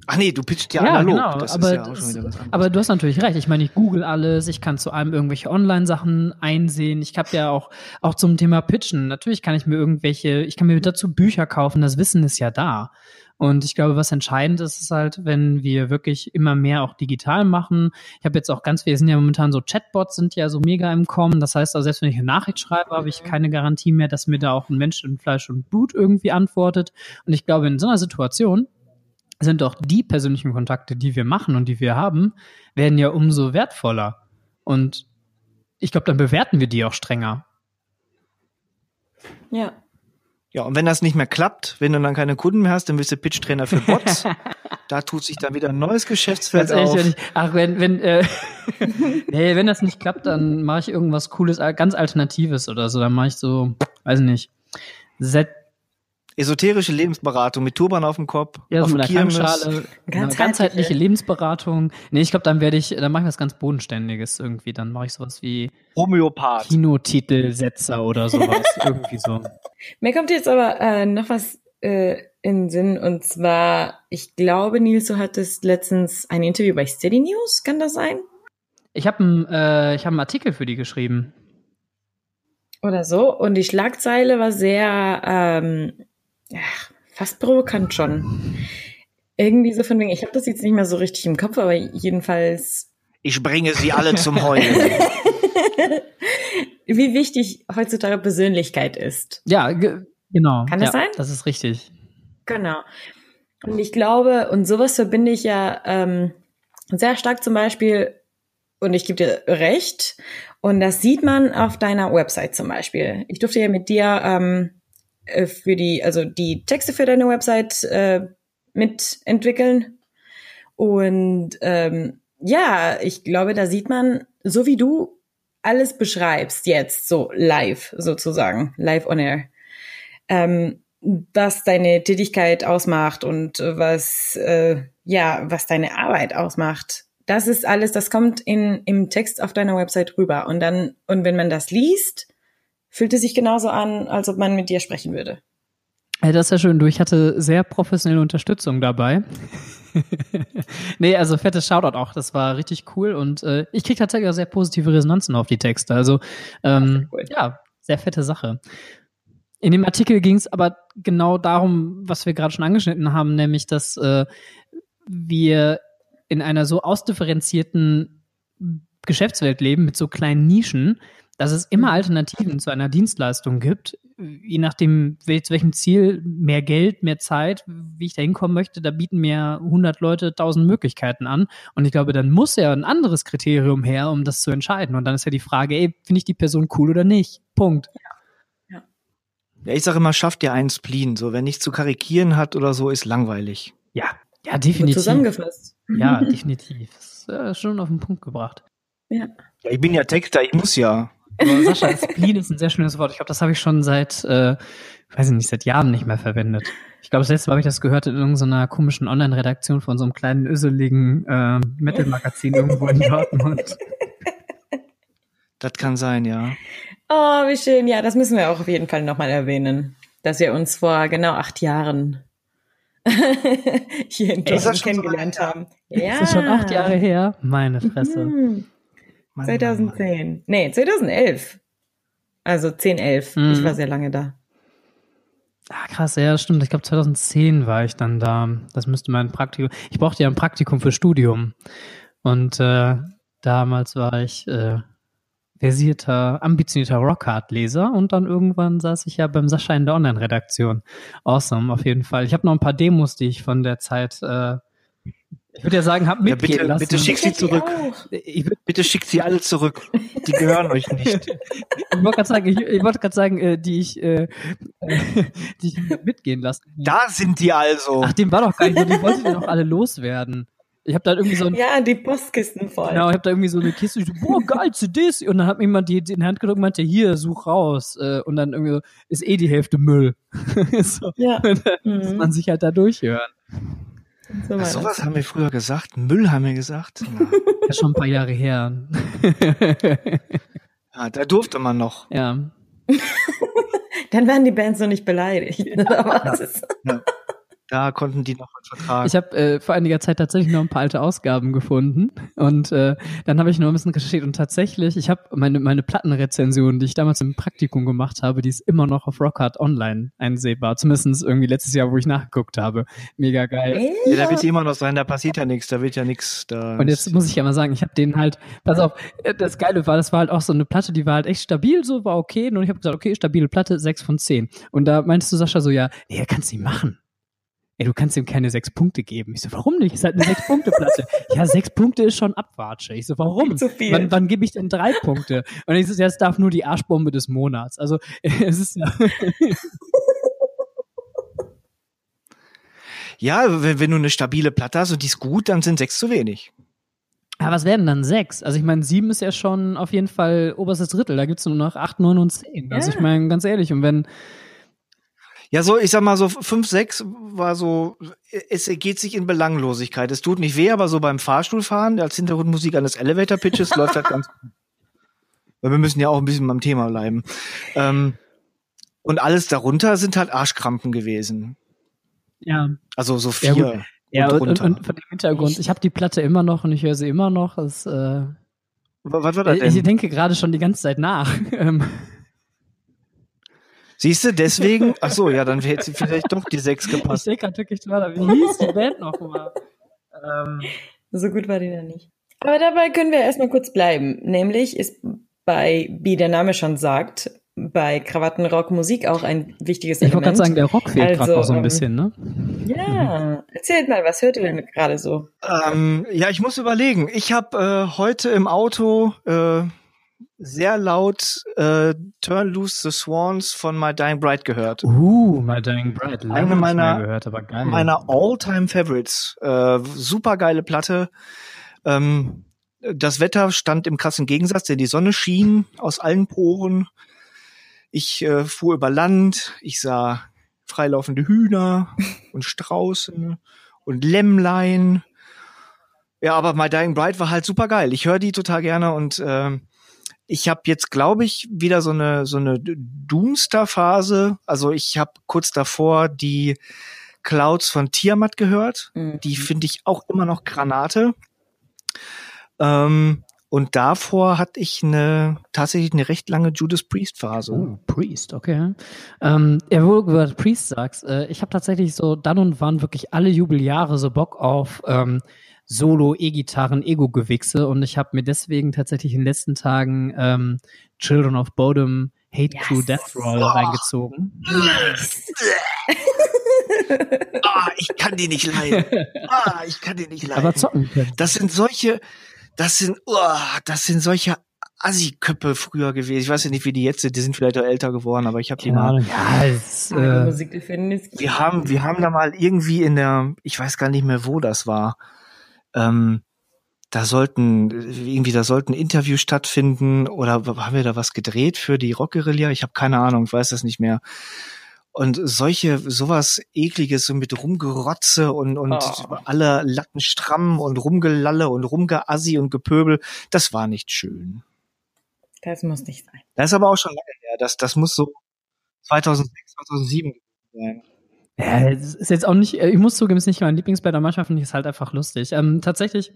Ach nee, du pitcht ja, ja analog. Genau, das aber, ja das, aber du hast natürlich recht. Ich meine, ich google alles, ich kann zu allem irgendwelche Online-Sachen einsehen. Ich habe ja auch, auch zum Thema Pitchen. Natürlich kann ich mir irgendwelche, ich kann mir dazu Bücher kaufen, das Wissen ist ja da. Und ich glaube, was entscheidend ist, ist halt, wenn wir wirklich immer mehr auch digital machen. Ich habe jetzt auch ganz, wir sind ja momentan so Chatbots sind ja so mega im Kommen. Das heißt, also selbst wenn ich eine Nachricht schreibe, habe ich keine Garantie mehr, dass mir da auch ein Mensch in Fleisch und Blut irgendwie antwortet. Und ich glaube, in so einer Situation sind doch die persönlichen Kontakte, die wir machen und die wir haben, werden ja umso wertvoller. Und ich glaube, dann bewerten wir die auch strenger. Ja. Ja, und wenn das nicht mehr klappt, wenn du dann keine Kunden mehr hast, dann bist du Pitch-Trainer für Bots. Da tut sich dann wieder ein neues Geschäftsfeld ehrlich, auf. wenn ich, ach, wenn, wenn, äh, nee, wenn das nicht klappt, dann mache ich irgendwas Cooles, ganz Alternatives oder so. Dann mache ich so, weiß nicht, Set, Esoterische Lebensberatung mit Turban auf dem Kopf, ja, auf so mit einer eine Ganzheitliche. ganzheitliche Lebensberatung. Nee, ich glaube, dann werde ich, dann mache ich was ganz Bodenständiges irgendwie. Dann mache ich sowas wie Homöopath. Kinotitelsetzer oder sowas. irgendwie so. Mir kommt jetzt aber äh, noch was äh, in den Sinn und zwar, ich glaube, Nils, du hattest letztens ein Interview bei Steady News, kann das sein? Ich habe einen, äh, ich hab einen Artikel für die geschrieben. Oder so. Und die Schlagzeile war sehr, ähm, ja, fast provokant schon. Irgendwie so von wegen, ich habe das jetzt nicht mehr so richtig im Kopf, aber jedenfalls, Ich bringe sie alle zum Heulen. wie wichtig heutzutage Persönlichkeit ist. Ja, ge genau. Kann das ja, sein? Das ist richtig. Genau. Und ich glaube, und sowas verbinde ich ja ähm, sehr stark zum Beispiel, und ich gebe dir recht, und das sieht man auf deiner Website zum Beispiel. Ich durfte ja mit dir ähm, äh, für die, also die Texte für deine Website äh, mitentwickeln. Und ähm, ja, ich glaube, da sieht man, so wie du alles beschreibst jetzt, so live sozusagen, live on air, ähm, was deine Tätigkeit ausmacht und was äh, ja was deine Arbeit ausmacht. Das ist alles, das kommt in im Text auf deiner Website rüber und dann und wenn man das liest, fühlt es sich genauso an, als ob man mit dir sprechen würde. Ja, das ist ja schön. Du, ich hatte sehr professionelle Unterstützung dabei. nee, also fettes Shoutout auch. Das war richtig cool und äh, ich krieg tatsächlich auch sehr positive Resonanzen auf die Texte. Also ähm, cool. ja, sehr fette Sache. In dem Artikel ging es aber genau darum, was wir gerade schon angeschnitten haben, nämlich dass äh, wir in einer so ausdifferenzierten Geschäftswelt leben mit so kleinen Nischen, dass es immer Alternativen zu einer Dienstleistung gibt, je nachdem, zu welchem Ziel, mehr Geld, mehr Zeit, wie ich da hinkommen möchte, da bieten mir 100 Leute 1000 Möglichkeiten an. Und ich glaube, dann muss ja ein anderes Kriterium her, um das zu entscheiden. Und dann ist ja die Frage, ey, finde ich die Person cool oder nicht? Punkt. Ja, ich sage immer, schafft dir einen Spleen. So, wenn nichts zu karikieren hat oder so, ist langweilig. Ja, ja, Gut definitiv. zusammengefasst. Ja, definitiv. Das ist äh, schon auf den Punkt gebracht. Ja. Ja, ich bin ja Texter, ich muss ja. Aber Sascha, Spleen ist ein sehr schönes Wort. Ich glaube, das habe ich schon seit, äh, weiß ich nicht, seit Jahren nicht mehr verwendet. Ich glaube, das letzte Mal habe ich das gehört in irgendeiner komischen Online-Redaktion von so einem kleinen, öseligen äh, Metal-Magazin irgendwo in Dortmund. Das kann sein, ja. Oh, wie schön. Ja, das müssen wir auch auf jeden Fall nochmal erwähnen, dass wir uns vor genau acht Jahren hier in Dortmund so kennengelernt haben. Ja. Das ist schon acht Jahre her. Meine Fresse. Mhm. Mann, Mann, Mann. 2010. Nee, 2011. Also 10, 11. Mhm. Ich war sehr lange da. Ah, krass, ja, stimmt. Ich glaube, 2010 war ich dann da. Das müsste mein Praktikum. Ich brauchte ja ein Praktikum für Studium. Und äh, damals war ich äh, versierter, ambitionierter Rockhard-Leser und dann irgendwann saß ich ja beim Sascha in der Online-Redaktion. Awesome, auf jeden Fall. Ich habe noch ein paar Demos, die ich von der Zeit, äh, ich würde ja sagen, habe Ja, mitgehen bitte, lassen. bitte schick sie zurück. ich würd- Bitte schickt sie alle zurück. Die gehören euch nicht. ich wollte gerade sagen, ich, ich wollte gerade sagen, äh, die ich, äh, die ich mitgehen lassen. Da sind die also. Ach, dem war doch gar nicht so, die wollte die doch alle loswerden. Ich habe da irgendwie so ein, Ja, die Postkisten voll. genau, ich habe da irgendwie so eine Kiste, ich so, boah, geil, CDs. Und dann hat mir jemand die, die in die Hand gedrückt und meinte, hier, such raus. Äh, Und dann irgendwie so, ist eh die Hälfte Müll. so, Ja. und dann muss Mhm. man sich halt da durchhören. So Ach, das. sowas haben wir früher gesagt. Müll haben wir gesagt. Ja. Das ist schon ein paar Jahre her. Ja, da durfte man noch. ja. Dann waren die Bands noch nicht beleidigt. Das ist- Da konnten die noch was vertragen. Ich habe äh, vor einiger Zeit tatsächlich noch ein paar alte Ausgaben gefunden und äh, dann habe ich noch ein bisschen recherchiert und tatsächlich, ich habe meine meine Plattenrezension, die ich damals im Praktikum gemacht habe, die ist immer noch auf Rockhard online einsehbar. Zumindest irgendwie letztes Jahr, wo ich nachgeguckt habe. Mega geil. ja, da wird die immer noch sein, da passiert ja nichts, da wird ja nichts. Da Und jetzt muss ich ja mal sagen, ich habe den halt, pass auf, äh, das Geile war, das war halt auch so eine Platte, die war halt echt stabil, so war okay. Und ich habe gesagt, okay, stabile Platte, sechs von zehn. Und da meintest du, Sascha, so, ja, nee, kannst nicht machen. Ey, du kannst ihm keine sechs Punkte geben. Ich so, warum nicht? Ist halt eine sechs-Punkte-Platte. ja, sechs Punkte ist schon Abwatsche. Ich so, warum? Zu viel. Wann, wann gebe ich denn drei Punkte? Und ich so, es darf nur die Arschbombe des Monats. Also, es ist ja, Ja, wenn, wenn du eine stabile Platte hast und die ist gut, dann sind sechs zu wenig. Ja, was werden dann sechs? Also ich meine, sieben ist ja schon auf jeden Fall oberstes Drittel. Da gibt's nur noch acht, neun und zehn. Also Ja. ich meine, ganz ehrlich, und wenn, Ja, so, ich sag mal so, fünf, sechs war so, es geht sich in Belanglosigkeit. Es tut nicht weh, aber so beim Fahrstuhlfahren als Hintergrundmusik eines Elevator Pitches läuft das ganz gut. Weil wir müssen ja auch ein bisschen beim Thema bleiben. Ähm, und alles darunter sind halt Arschkrampen gewesen. ja, Also so Ja, vier. ja und, und, runter. und von dem Hintergrund, ich habe die Platte immer noch und ich höre sie immer noch. Das, äh, Wa- Was war das ich denn? denke gerade schon die ganze Zeit nach. Siehst du, deswegen, ach so, ja, dann hätte sie vielleicht doch die sechs ich gepasst. denke gerade wirklich gerade, wie hieß die Band noch mal? Ähm, So gut war die da nicht. Aber dabei können wir erstmal kurz bleiben. Nämlich ist bei, wie der Name schon sagt, bei Krawattenrock Musik auch ein wichtiges ich wollte Element. gerade sagen, der Rock fehlt gerade Also, noch so ein ähm, bisschen, ne? Ja, erzählt mal, was hört ihr denn gerade so? Ähm, ja, ich muss überlegen. Ich habe äh, heute im Auto äh, sehr laut äh, Turn Loose the Swans von My Dying Bride gehört. Uh, My Dying Bride. Lange Eine meiner- gehört, aber geil. Meiner All-Time Favorites. Äh, super geile Platte. Ähm, das Wetter stand im krassen Gegensatz, denn die Sonne schien aus allen Poren. Ich äh, fuhr über Land, ich sah freilaufende Hühner und Strauße und Lämmlein. Ja, aber My Dying Bride war halt super geil. Ich höre die total gerne und ähm, ich habe jetzt, glaube ich, wieder so eine so eine Doomstar-Phase. Also ich habe kurz davor die Clouds von Tiamat gehört. Mhm. Die finde ich auch immer noch Granate. Ähm, und davor hatte ich eine tatsächlich eine recht lange Judas Priest Phase. Oh, Priest, okay. Ähm, ja, wo du über Priest sagst, äh, ich habe tatsächlich so dann und wann wirklich alle Jubeljahre so Bock auf ähm, Solo, E-Gitarren, Ego-Gewichse und ich habe mir deswegen tatsächlich in den letzten Tagen ähm, Children of Bodom, Hate Crew, Yes. Death Roll Oh. reingezogen. Ah, ich kann die nicht leiden. Ah, ich kann die nicht leiden. Aber zocken können. das sind solche, das sind, oh, das sind solche Assi-Köppe früher gewesen. Ich weiß ja nicht, wie die jetzt sind. Die sind vielleicht auch älter geworden, aber ich habe die mal. Ja, es, äh, Wir haben, wir haben da mal irgendwie in der, ich weiß gar nicht mehr, wo das war. Ähm, da sollten irgendwie, da sollten Interviews stattfinden oder haben wir da was gedreht für die Rockguerilla? Ich habe keine Ahnung, ich weiß das nicht mehr. Und solche, sowas ekliges, so mit Rumgerotze und, und Oh. alle Latten stramm und Rumgelalle und Rumgeassi und Gepöbel, das war nicht schön. Das muss nicht sein. Das ist aber auch schon lange her. Das, das muss so 2006, 2007 sein. Ja, es ist jetzt auch nicht, äh, ich muss zugeben, es ist nicht mein Lieblingsband, aber manchmal finde ich es halt einfach lustig. Ähm, tatsächlich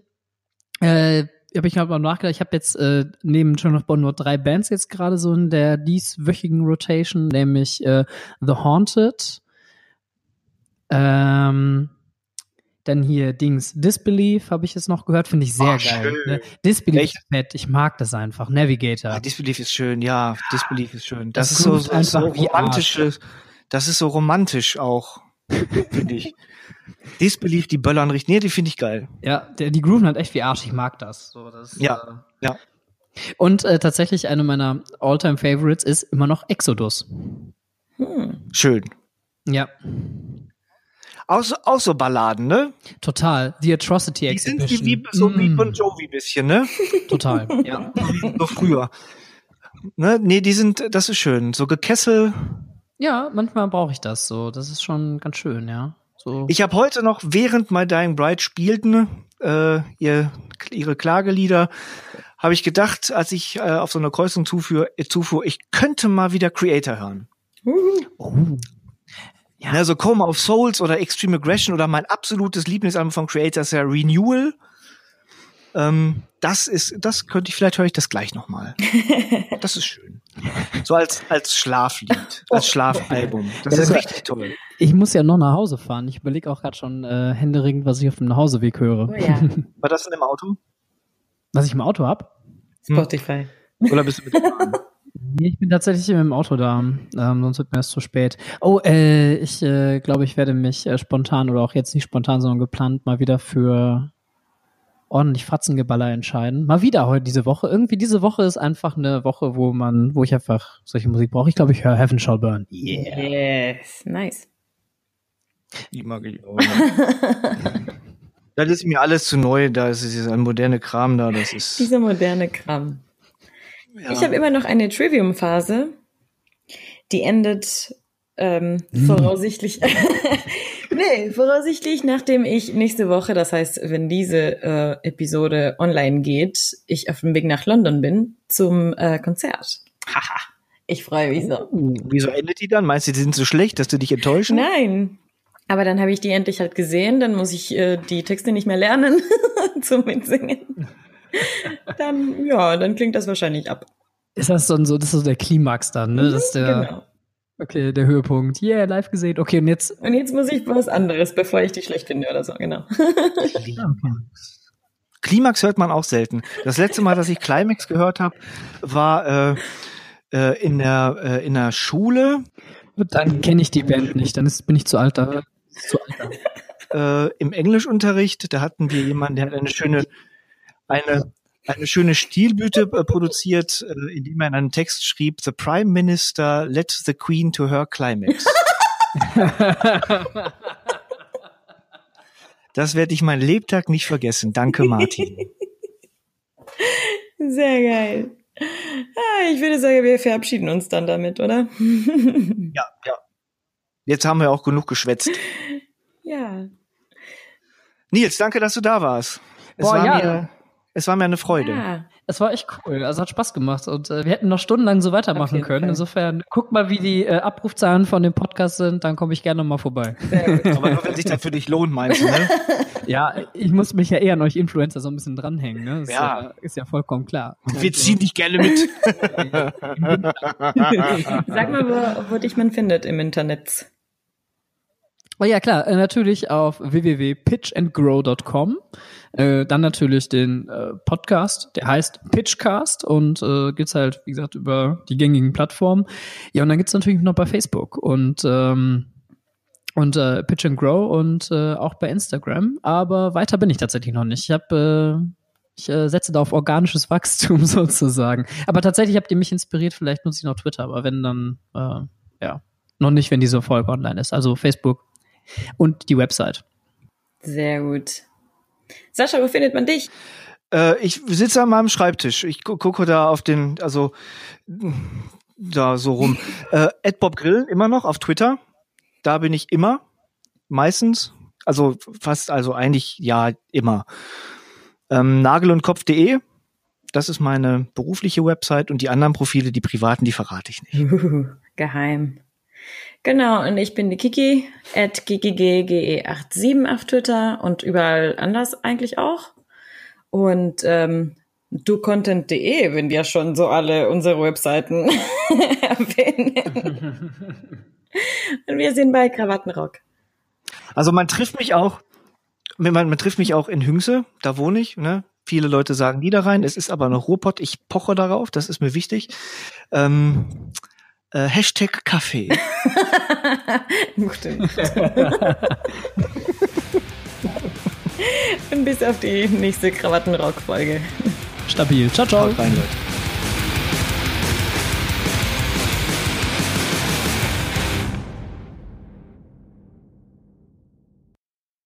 äh, habe ich mal nachgedacht, ich habe jetzt äh, neben John of Bond nur drei Bands jetzt gerade so in der dieswöchigen Rotation, nämlich äh, The Haunted, ähm, dann hier Dings Disbelief habe ich jetzt noch gehört, finde ich sehr Oh, geil. Ne? Disbelief Echt? ist fett, ich mag das einfach. Navigator. Ah, Disbelief ist schön, ja, Disbelief ist schön. Das, Das ist so, so, so wie romantische, das ist so romantisch auch, finde ich. Disbelief, die Böllern richtig, nee, die finde ich geil. Ja, der, die grooven halt echt wie Arsch. Ich mag das. So, das Ja, äh, ja. Und äh, tatsächlich eine meiner All-Time Favorites ist immer noch Exodus. Hm. Schön. Ja, Auch so, auch so Balladen, ne? total. The Atrocity Die sind Exhibition. wie, wie so wie Mm, Bon Jovi bisschen, ne? Total. Ja. So früher. Ne? Nee, die sind, das ist schön. So Gekessel. Ja, manchmal brauche ich das so. Das ist schon ganz schön, ja. So. Ich habe heute noch, während My Dying Bride spielten, äh, ihr, ihre Klagelieder, habe ich gedacht, als ich äh, auf so eine Kreuzung zufuhr, äh, zufuhr, ich könnte mal wieder Creator hören. Uhu. oh. Ja. Ja. Also Coma of Souls oder Extreme Aggression oder mein absolutes Lieblingsalbum von Creator ist ja Renewal. Ähm, das ist, das könnte ich, vielleicht höre ich das gleich nochmal. Das ist schön. So als, als Schlaflied, als Schlafalbum. Das Ja, ist das- richtig toll. Ich muss ja noch nach Hause fahren. Ich überlege auch gerade schon äh, händeringend, was ich auf dem Nachhauseweg höre. Oh ja, War das denn im Auto? Was ich im Auto hab? Spotify. Oder bist du mit Bahn? Nee, ich bin tatsächlich mit dem Auto da. Ähm, sonst wird mir das zu spät. Oh, äh, ich äh, glaube, ich werde mich äh, spontan oder auch jetzt nicht spontan, sondern geplant mal wieder für ordentlich Fratzengeballer entscheiden. Mal wieder heute diese Woche. Irgendwie diese Woche ist einfach eine Woche, wo man, wo ich einfach solche Musik brauche. Ich glaube, ich höre Heaven Shall Burn. Yeah. Yes, nice. Die mag ich auch. das ist mir alles zu neu, da ist dieser moderne Kram da, das ist. Dieser moderne Kram. Ja. Ich habe immer noch eine Trivium-Phase, die endet ähm, hm. voraussichtlich. nee, voraussichtlich, nachdem ich nächste Woche, das heißt, wenn diese äh, Episode online geht, ich auf dem Weg nach London bin zum äh, Konzert. Haha. ich freue mich so. Uh, wieso endet die dann? Meinst du, die sind so schlecht, dass du dich enttäuschen? Nein. Aber dann habe ich die endlich halt gesehen, dann muss ich äh, die Texte nicht mehr lernen zum Mitsingen. dann, ja, dann klingt das wahrscheinlich ab. Ist das so, das ist so der Klimax dann, ne? Das ist der, genau. Okay, der Höhepunkt. Yeah, live gesehen. Okay, und jetzt. Und jetzt muss ich was anderes, bevor ich die schlecht finde oder so, genau. Klimax hört man auch selten. Das letzte Mal, dass ich Climax gehört habe, war äh, äh, in der äh, in der Schule. Dann kenne ich die Band nicht. Dann ist, bin ich zu alt. Da, zu alt. Äh, Im Englischunterricht, da hatten wir jemanden, der hat eine schöne eine eine schöne Stilbüte äh, produziert, äh, indem er in einem Text schrieb, The Prime Minister led the Queen to her climax. das werde ich mein Lebtag nicht vergessen. Danke, Martin. Sehr geil. Ah, ich würde sagen, wir verabschieden uns dann damit, oder? ja, ja. Jetzt haben wir auch genug geschwätzt. Ja. Nils, danke, dass du da warst. Es Boah, war ja. mir es war mir eine Freude. Ja. Es war echt cool. Also hat Spaß gemacht und äh, wir hätten noch stundenlang so weitermachen können. Fall. Insofern guck mal, wie die äh, Abrufzahlen von dem Podcast sind, dann komme ich gerne mal vorbei. Aber nur wenn sich das für dich lohnt, meinst du, ne? ja, ich muss mich ja eher an euch Influencer so ein bisschen dranhängen, ne? Das ja. Ist, ja, ist ja vollkommen klar. Wir ziehen dich gerne mit. Sag mal, wo, wo dich man findet im Internet. Oh ja, klar, äh, natürlich auf www.pitchandgrow.com. Äh, dann natürlich den äh, Podcast, der heißt Pitchcast und äh, gibt's halt, wie gesagt, über die gängigen Plattformen. Ja, und dann gibt's natürlich noch bei Facebook und ähm, und äh, Pitch and Grow und äh, auch bei Instagram. Aber weiter bin ich tatsächlich noch nicht. Ich habe äh, ich äh, setze da auf organisches Wachstum sozusagen. Aber tatsächlich habt ihr mich inspiriert, vielleicht nutze ich noch Twitter, aber wenn dann, äh, ja, noch nicht, wenn diese Folge online ist. Also Facebook und die Website. Sehr gut. Sascha, wo findet man dich? Äh, ich sitze an meinem Schreibtisch. Ich gu gucke da auf den, also da so rum. äh, Bob Grill immer noch auf Twitter. Da bin ich immer, meistens. Also fast, also eigentlich ja immer. Ähm, nagelundkopf.de, das ist meine berufliche Website und die anderen Profile, die privaten, die verrate ich nicht. geheim. Genau, und ich bin die Kiki, at kikige87 auf Twitter und überall anders eigentlich auch. Und ähm, ducontent.de, wenn wir schon so alle unsere Webseiten erwähnen. und wir sind bei Krawattenrock. Also man trifft mich auch, man, man trifft mich auch in Hüngse, da wohne ich, ne? Viele Leute sagen Niederrhein, es ist aber noch Ruhrpott, ich poche darauf, das ist mir wichtig. Ähm, äh, Hashtag Kaffee. Gute Und bis auf die nächste Krawattenrock-Folge. Stabil. Ciao, ciao. Haut rein, Leute.